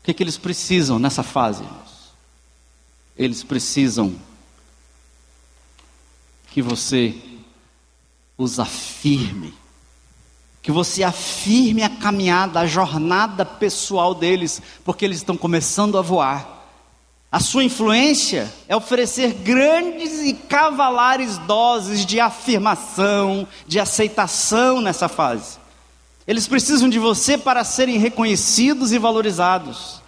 Speaker 1: O que, que eles precisam nessa fase? Eles precisam que você os afirme que você afirme a caminhada, a jornada pessoal deles, porque eles estão começando a voar. A sua influência é oferecer grandes e cavalares doses de afirmação, de aceitação nessa fase. Eles precisam de você para serem reconhecidos e valorizados,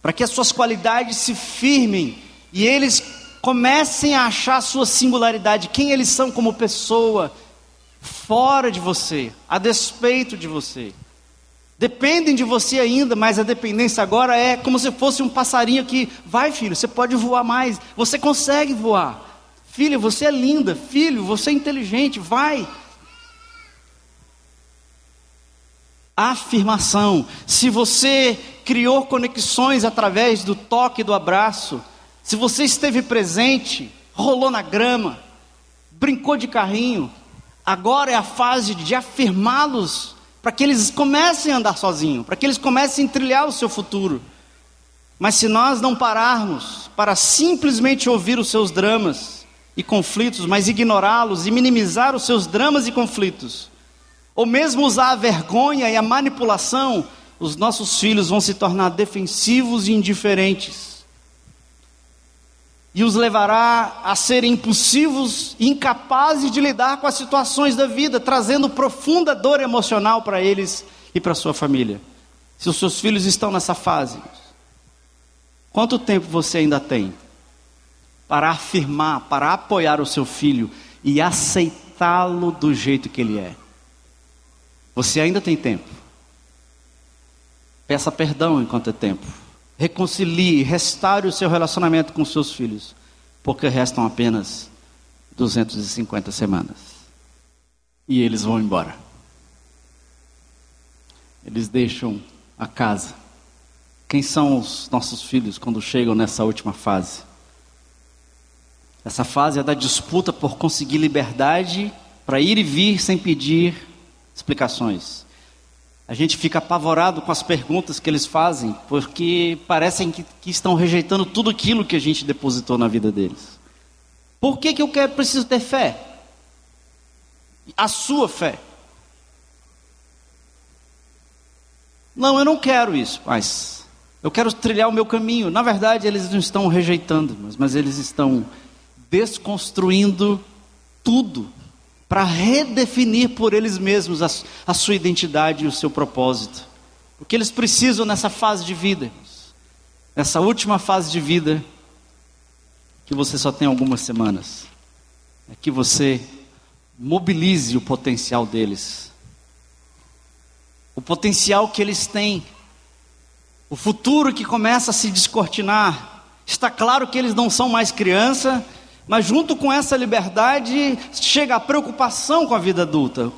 Speaker 1: para que as suas qualidades se firmem e eles comecem a achar a sua singularidade, quem eles são como pessoa, fora de você, a despeito de você. Dependem de você ainda, mas a dependência agora é como se fosse um passarinho que vai, filho, você pode voar mais, você consegue voar. Filha, você é linda, filho, você é inteligente, vai. Afirmação. Se você criou conexões através do toque do abraço, se você esteve presente, rolou na grama, brincou de carrinho, Agora é a fase de afirmá-los para que eles comecem a andar sozinhos, para que eles comecem a trilhar o seu futuro. Mas se nós não pararmos para simplesmente ouvir os seus dramas e conflitos, mas ignorá-los e minimizar os seus dramas e conflitos, ou mesmo usar a vergonha e a manipulação, os nossos filhos vão se tornar defensivos e indiferentes e os levará a serem impulsivos e incapazes de lidar com as situações da vida, trazendo profunda dor emocional para eles e para sua família. Se os seus filhos estão nessa fase, quanto tempo você ainda tem para afirmar, para apoiar o seu filho e aceitá-lo do jeito que ele é? Você ainda tem tempo. Peça perdão enquanto é tempo. Reconcilie, restaure o seu relacionamento com seus filhos, porque restam apenas 250 semanas. E eles vão embora. Eles deixam a casa. Quem são os nossos filhos quando chegam nessa última fase? Essa fase é da disputa por conseguir liberdade para ir e vir sem pedir explicações. A gente fica apavorado com as perguntas que eles fazem, porque parecem que, que estão rejeitando tudo aquilo que a gente depositou na vida deles. Por que, que eu quero, preciso ter fé? A sua fé. Não, eu não quero isso, mas eu quero trilhar o meu caminho. Na verdade, eles não estão rejeitando, mas, mas eles estão desconstruindo tudo para redefinir por eles mesmos a, a, sua identidade e o seu propósito. O que eles precisam nessa fase de vida, nessa última fase de vida, que você só tem algumas semanas, é que você mobilize o potencial deles, o potencial que eles têm, o futuro que começa a se descortinar. Está claro que eles não são mais criança, mas junto com essa liberdade chega a preocupação com a vida adulta.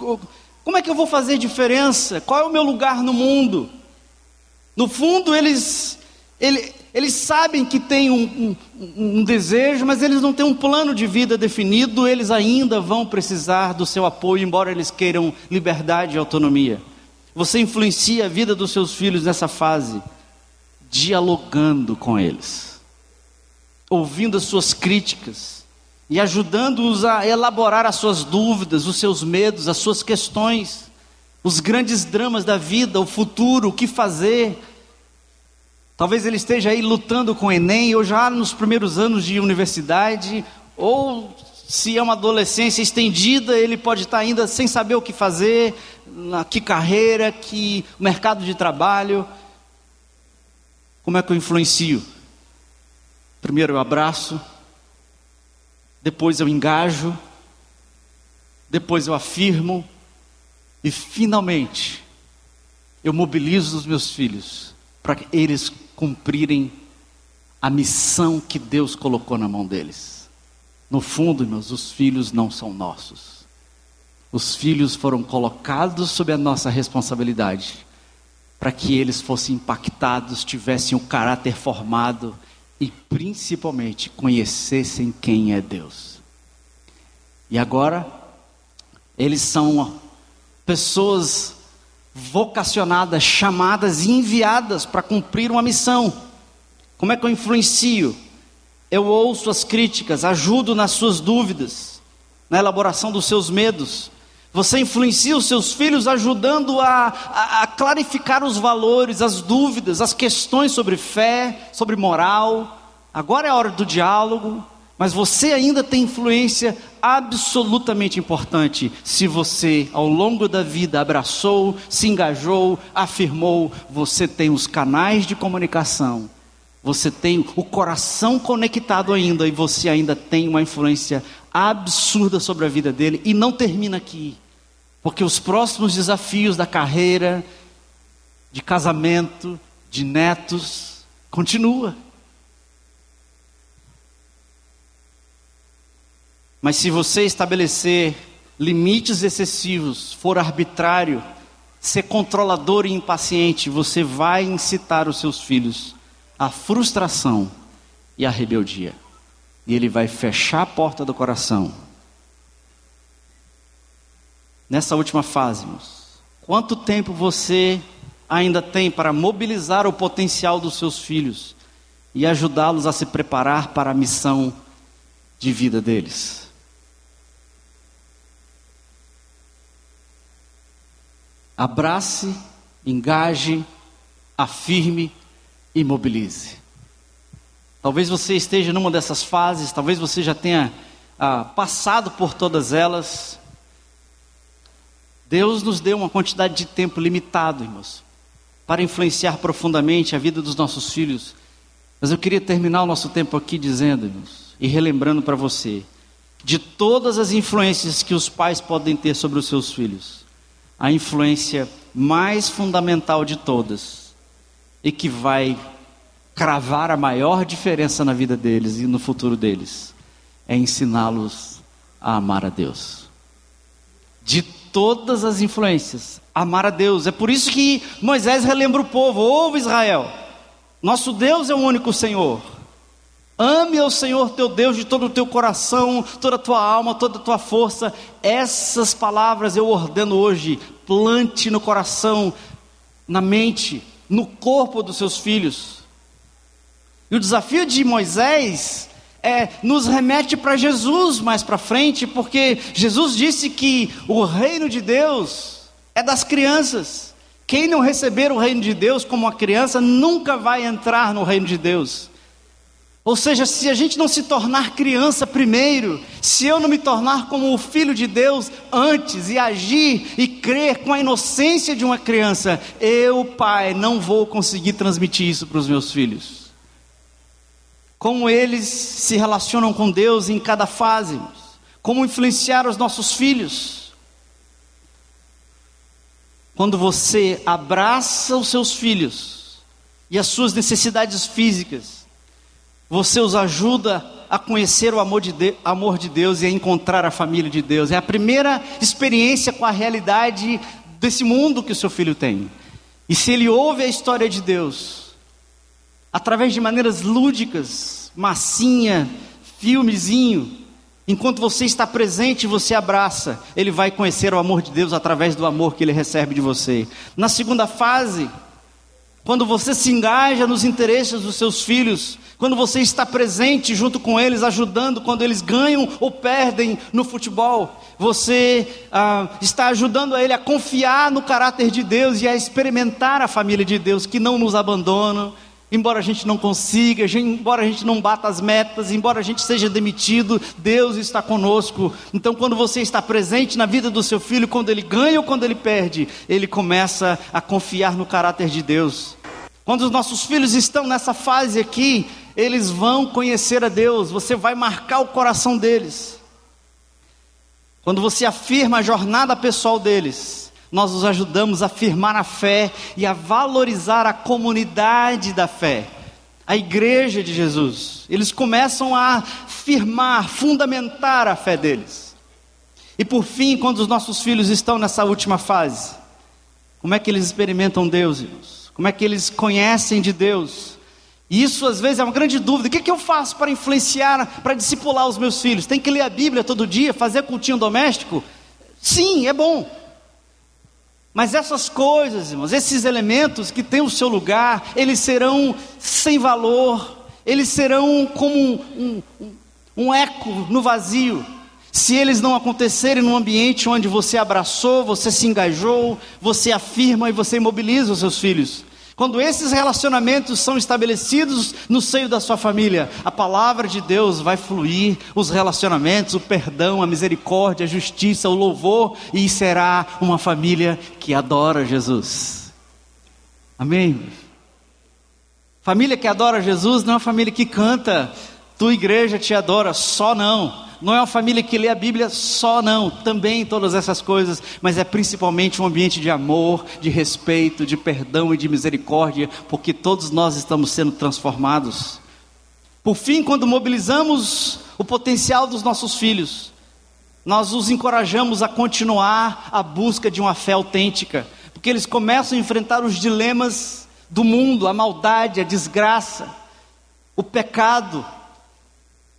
Speaker 1: Como é que eu vou fazer diferença? Qual é o meu lugar no mundo? No fundo, eles, eles, eles sabem que tem um, um, um desejo, mas eles não têm um plano de vida definido, eles ainda vão precisar do seu apoio, embora eles queiram liberdade e autonomia. Você influencia a vida dos seus filhos nessa fase, dialogando com eles, ouvindo as suas críticas, e ajudando-os a elaborar as suas dúvidas, os seus medos, as suas questões, os grandes dramas da vida, o futuro, o que fazer. Talvez ele esteja aí lutando com o Enem, ou já nos primeiros anos de universidade, ou se é uma adolescência estendida, ele pode estar ainda sem saber o que fazer, que carreira, que mercado de trabalho. Como é que eu influencio? Primeiro eu abraço, depois eu engajo, depois eu afirmo, e finalmente eu mobilizo os meus filhos para eles cumprirem a missão que Deus colocou na mão deles. No fundo, irmãos, os filhos não são nossos. Os filhos foram colocados sob a nossa responsabilidade para que eles fossem impactados, tivessem o caráter formado e principalmente conhecessem quem é Deus. E agora, eles são pessoas vocacionadas, chamadas e enviadas para cumprir uma missão. Como é que eu influencio? Eu ouço as críticas, ajudo nas suas dúvidas, na elaboração dos seus medos, você influencia os seus filhos ajudando a, a, a, clarificar os valores, as dúvidas, as questões sobre fé, sobre moral. Agora é a hora do diálogo, mas você ainda tem influência absolutamente importante se você, ao longo da vida, abraçou, se engajou, afirmou. Você tem os canais de comunicação, você tem o coração conectado ainda e você ainda tem uma influência absurda sobre a vida dele e não termina aqui. Porque os próximos desafios da carreira, de casamento, de netos, continua. Mas se você estabelecer limites excessivos, for arbitrário, ser controlador e impaciente, você vai incitar os seus filhos à frustração e à rebeldia e ele vai fechar a porta do coração. Nessa última fase, irmãos, quanto tempo você ainda tem para mobilizar o potencial dos seus filhos e ajudá-los a se preparar para a missão de vida deles? Abrace, engaje, afirme e mobilize. Talvez você esteja numa dessas fases, talvez você já tenha ah, passado por todas elas. Deus nos deu uma quantidade de tempo limitado, irmãos, para influenciar profundamente a vida dos nossos filhos. Mas eu queria terminar o nosso tempo aqui dizendo, irmãos, e relembrando para você, de todas as influências que os pais podem ter sobre os seus filhos, a influência mais fundamental de todas e que vai cravar a maior diferença na vida deles e no futuro deles é ensiná-los a amar a Deus. De todas as influências, amar a Deus. É por isso que Moisés relembra o povo: ouve Israel, nosso Deus é o único Senhor. Ame ao Senhor teu Deus de todo o teu coração, toda a tua alma, toda a tua força. Essas palavras eu ordeno hoje. Plante no coração, na mente, no corpo dos seus filhos. E o desafio de Moisés é, nos remete para Jesus mais para frente, porque Jesus disse que o reino de Deus é das crianças. Quem não receber o reino de Deus como uma criança nunca vai entrar no reino de Deus. Ou seja, se a gente não se tornar criança primeiro, se eu não me tornar como o filho de Deus antes e agir e crer com a inocência de uma criança, eu, pai, não vou conseguir transmitir isso para os meus filhos como eles se relacionam com Deus em cada fase, como influenciar os nossos filhos. Quando você abraça os seus filhos e as suas necessidades físicas, você os ajuda a conhecer o amor de, Deus, amor de Deus e a encontrar a família de Deus. É a primeira experiência com a realidade desse mundo que o seu filho tem. E se ele ouve a história de Deus, através de maneiras lúdicas, massinha, filmezinho. Enquanto você está presente, você abraça. Ele vai conhecer o amor de Deus através do amor que ele recebe de você. Na segunda fase, quando você se engaja nos interesses dos seus filhos, quando você está presente junto com eles, ajudando quando eles ganham ou perdem no futebol, você ah, está ajudando a ele a confiar no caráter de Deus e a experimentar a família de Deus que não nos abandona, Embora a gente não consiga, embora a gente não bata as metas, embora a gente seja demitido, Deus está conosco. Então, quando você está presente na vida do seu filho, quando ele ganha ou quando ele perde, ele começa a confiar no caráter de Deus. Quando os nossos filhos estão nessa fase aqui, eles vão conhecer a Deus, você vai marcar o coração deles. Quando você afirma a jornada pessoal deles, nós os ajudamos a firmar a fé e a valorizar a comunidade da fé, a igreja de Jesus. Eles começam a firmar, fundamentar a fé deles. E por fim, quando os nossos filhos estão nessa última fase, como é que eles experimentam Deus, irmãos? Como é que eles conhecem de Deus? E isso às vezes é uma grande dúvida. O que, é que eu faço para influenciar, para discipular os meus filhos? Tem que ler a Bíblia todo dia, fazer cultinho doméstico? Sim, é bom. Mas essas coisas, irmãos, esses elementos que têm o seu lugar, eles serão sem valor, eles serão como um, um, um eco no vazio. Se eles não acontecerem num ambiente onde você abraçou, você se engajou, você afirma e você imobiliza os seus filhos. Quando esses relacionamentos são estabelecidos no seio da sua família, a palavra de Deus vai fluir, os relacionamentos, o perdão, a misericórdia, a justiça, o louvor, e será uma família que adora Jesus. Amém? Família que adora Jesus não é uma família que canta, tua igreja te adora, só não. Não é uma família que lê a Bíblia só, não, também todas essas coisas, mas é principalmente um ambiente de amor, de respeito, de perdão e de misericórdia, porque todos nós estamos sendo transformados. Por fim, quando mobilizamos o potencial dos nossos filhos, nós os encorajamos a continuar a busca de uma fé autêntica, porque eles começam a enfrentar os dilemas do mundo, a maldade, a desgraça, o pecado.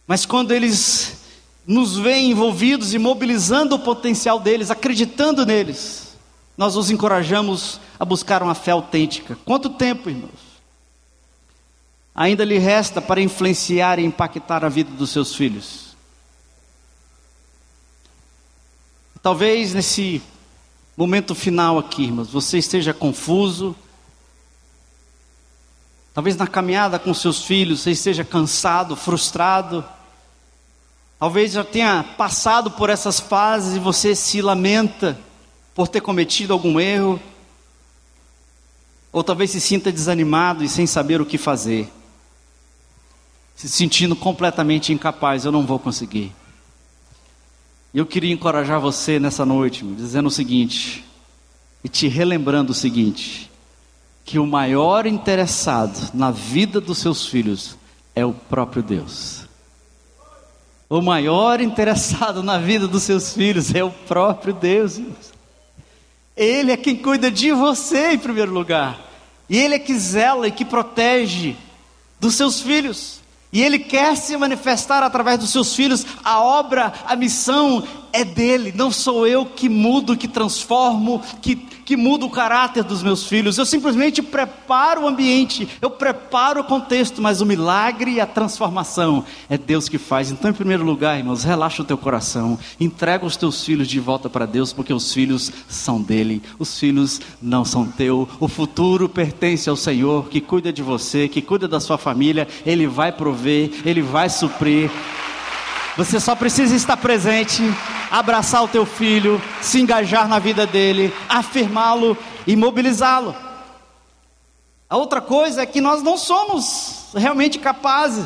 Speaker 1: Mas quando eles nos veem envolvidos e mobilizando o potencial deles, acreditando neles, nós os encorajamos a buscar uma fé autêntica. Quanto tempo, irmãos? Ainda lhe resta para influenciar e impactar a vida dos seus filhos? Talvez nesse momento final aqui, irmãos, você esteja confuso. Talvez na caminhada com seus filhos você esteja cansado, frustrado. Talvez já tenha passado por essas fases e você se lamenta por ter cometido algum erro. Ou talvez se sinta desanimado e sem saber o que fazer. Se sentindo completamente incapaz, eu não vou conseguir. Eu queria encorajar você nessa noite, dizendo o seguinte, e te relembrando o seguinte: que o maior interessado na vida dos seus filhos é o próprio Deus. O maior interessado na vida dos seus filhos é o próprio Deus. Ele é quem cuida de você em primeiro lugar. E Ele é que zela e que protege dos seus filhos. E Ele quer se manifestar através dos seus filhos. A obra, a missão é dele. Não sou eu que mudo, que transformo, que, que mudo o caráter dos meus filhos. Eu simplesmente preparo o ambiente, eu preparo o contexto, mas o milagre e a transformação é Deus que faz. Então, em primeiro lugar, irmãos, relaxa o teu coração. Entrega os teus filhos de volta para Deus, porque os filhos são dele. Os filhos não são teu. O futuro pertence ao Senhor, que cuida de você, que cuida da sua família. Ele vai prover, Ele vai suprir. Você só precisa estar presente, abraçar o teu filho, se engajar na vida dele, afirmá-lo e mobilizá-lo. A outra coisa é que nós não somos realmente capazes.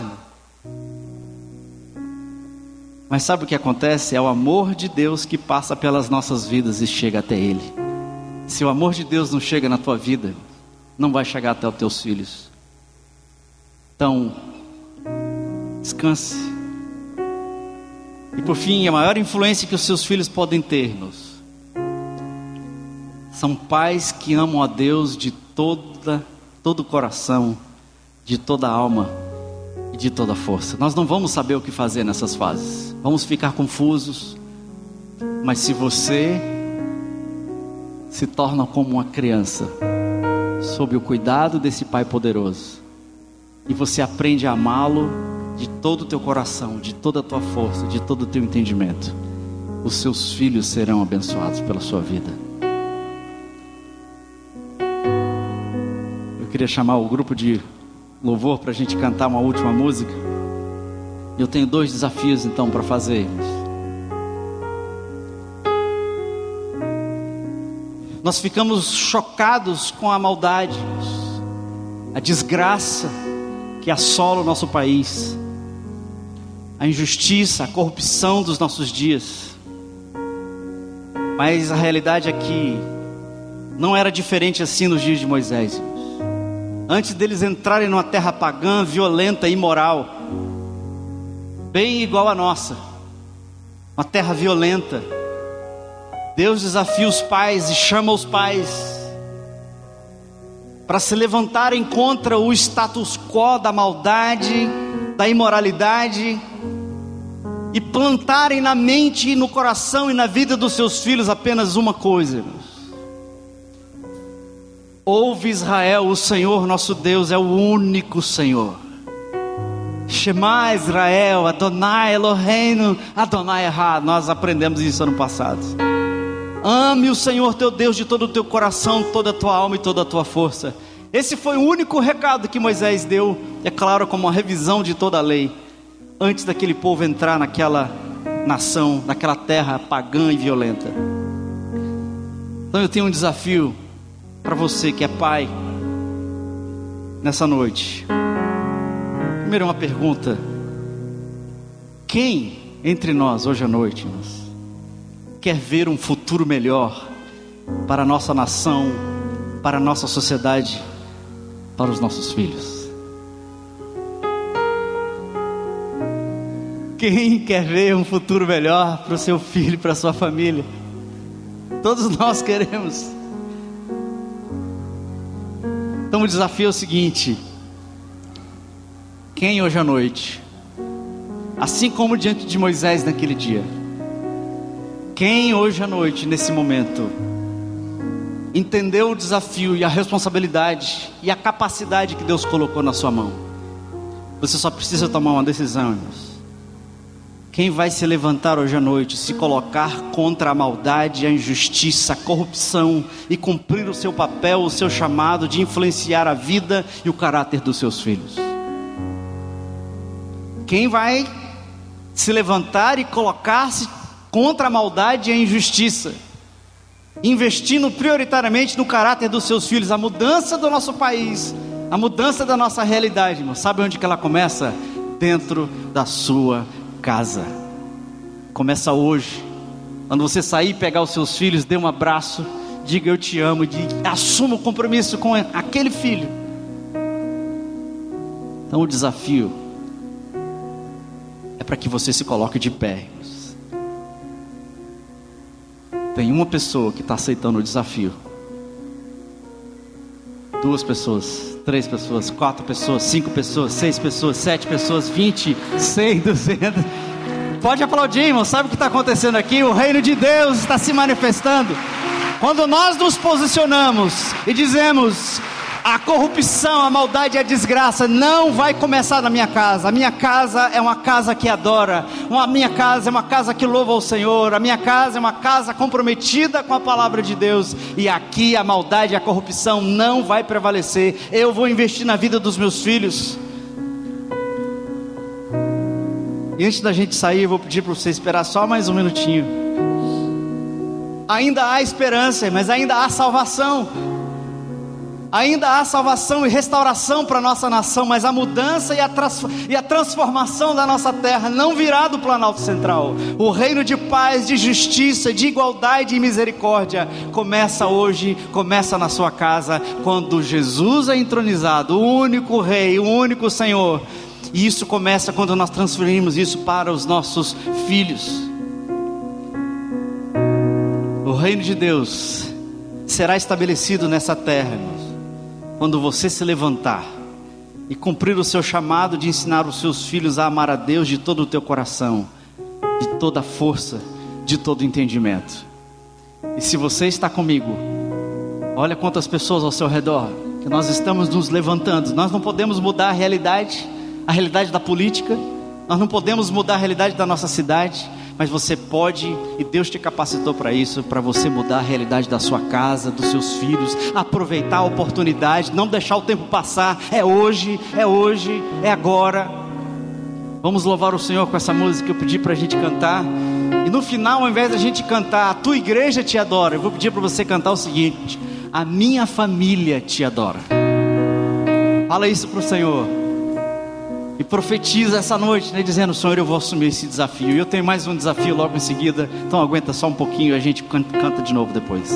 Speaker 1: Mas sabe o que acontece? É o amor de Deus que passa pelas nossas vidas e chega até Ele. Se o amor de Deus não chega na tua vida, não vai chegar até os teus filhos. Então, Descanse. E por fim, a maior influência que os seus filhos podem ter nos são pais que amam a Deus de toda todo o coração, de toda a alma e de toda a força. Nós não vamos saber o que fazer nessas fases. Vamos ficar confusos. Mas se você se torna como uma criança, sob o cuidado desse Pai poderoso, e você aprende a amá-lo de todo o teu coração, de toda a tua força, de todo o teu entendimento, os seus filhos serão abençoados pela sua vida. Eu queria chamar o grupo de louvor para a gente cantar uma última música. Eu tenho dois desafios então para fazer. Nós ficamos chocados com a maldade, a desgraça que assola o nosso país a injustiça, a corrupção dos nossos dias. Mas a realidade é que não era diferente assim nos dias de Moisés. Antes deles entrarem numa terra pagã, violenta, imoral, bem igual a nossa, uma terra violenta, Deus desafia os pais e chama os pais para se levantarem contra o status quo da maldade, da imoralidade, e plantarem na mente e no coração e na vida dos seus filhos apenas uma coisa. Ouve Israel, o Senhor nosso Deus é o único Senhor. Shema Israel, Adonai Eloheinu, Adonai Erra. Nós aprendemos isso ano passado. Ame o Senhor teu Deus de todo o teu coração, toda a tua alma e toda a tua força. Esse foi o único recado que Moisés deu, é claro, como uma revisão de toda a lei antes daquele povo entrar naquela nação, naquela terra pagã e violenta. Então eu tenho um desafio para você que é pai nessa noite. Primeiro uma pergunta: quem entre nós hoje à noite quer ver um futuro melhor para a nossa nação, para a nossa sociedade, para os nossos filhos? Quem quer ver um futuro melhor para o seu filho, para a sua família? Todos nós queremos. Então o desafio é o seguinte: quem hoje à noite, assim como diante de Moisés naquele dia, quem hoje à noite, nesse momento, entendeu o desafio e a responsabilidade e a capacidade que Deus colocou na sua mão, você só precisa tomar uma decisão, irmãos. Quem vai se levantar hoje à noite, se colocar contra a maldade, a injustiça, a corrupção e cumprir o seu papel, o seu chamado de influenciar a vida e o caráter dos seus filhos? Quem vai se levantar e colocar-se contra a maldade e a injustiça, investindo prioritariamente no caráter dos seus filhos, a mudança do nosso país, a mudança da nossa realidade, irmão. Sabe onde que ela começa? Dentro da sua casa. Começa hoje. Quando você sair, pegar os seus filhos, dê um abraço diga eu te amo, diga, assuma o compromisso com aquele filho. Então o desafio é para que você se coloque de pé. Tem uma pessoa que está aceitando o desafio. Duas pessoas, três pessoas, quatro pessoas, cinco pessoas, seis pessoas, sete pessoas, vinte, cem, duzentos. Pode aplaudir, irmão. Sabe o que está acontecendo aqui? O reino de Deus está se manifestando. Quando nós nos posicionamos e dizemos: a corrupção, a maldade e a desgraça não vai começar na minha casa. A minha casa é uma casa que adora. A minha casa é uma casa que louva ao Senhor. A minha casa é uma casa comprometida com a palavra de Deus. E aqui a maldade e a corrupção não vai prevalecer. Eu vou investir na vida dos meus filhos. E antes da gente sair, eu vou pedir para você esperar só mais um minutinho. Ainda há esperança, mas ainda há salvação ainda há salvação e restauração para a nossa nação, mas a mudança e a, transformação da nossa terra não virá do Planalto Central. O reino de paz, de justiça, de igualdade e misericórdia começa hoje, começa na sua casa, quando Jesus é entronizado, o único Rei, o único Senhor. E isso começa quando nós transferimos isso para os nossos filhos. O reino de Deus será estabelecido nessa terra quando você se levantar e cumprir o seu chamado de ensinar os seus filhos a amar a Deus de todo o teu coração, de toda a força, de todo o entendimento. E se você está comigo, olha quantas pessoas ao seu redor, que nós estamos nos levantando. Nós não podemos mudar a realidade, a realidade da política, nós não podemos mudar a realidade da nossa cidade, mas você pode, e Deus te capacitou para isso, para você mudar a realidade da sua casa, dos seus filhos, aproveitar a oportunidade, não deixar o tempo passar. É hoje, é hoje, é agora. Vamos louvar o Senhor com essa música que eu pedi para a gente cantar. E no final, ao invés da gente cantar, a tua igreja te adora, eu vou pedir para você cantar o seguinte: a minha família te adora. Fala isso para o Senhor e profetiza essa noite, né, dizendo: Senhor, eu vou assumir esse desafio. E eu tenho mais um desafio logo em seguida, então aguenta só um pouquinho e a gente canta de novo depois.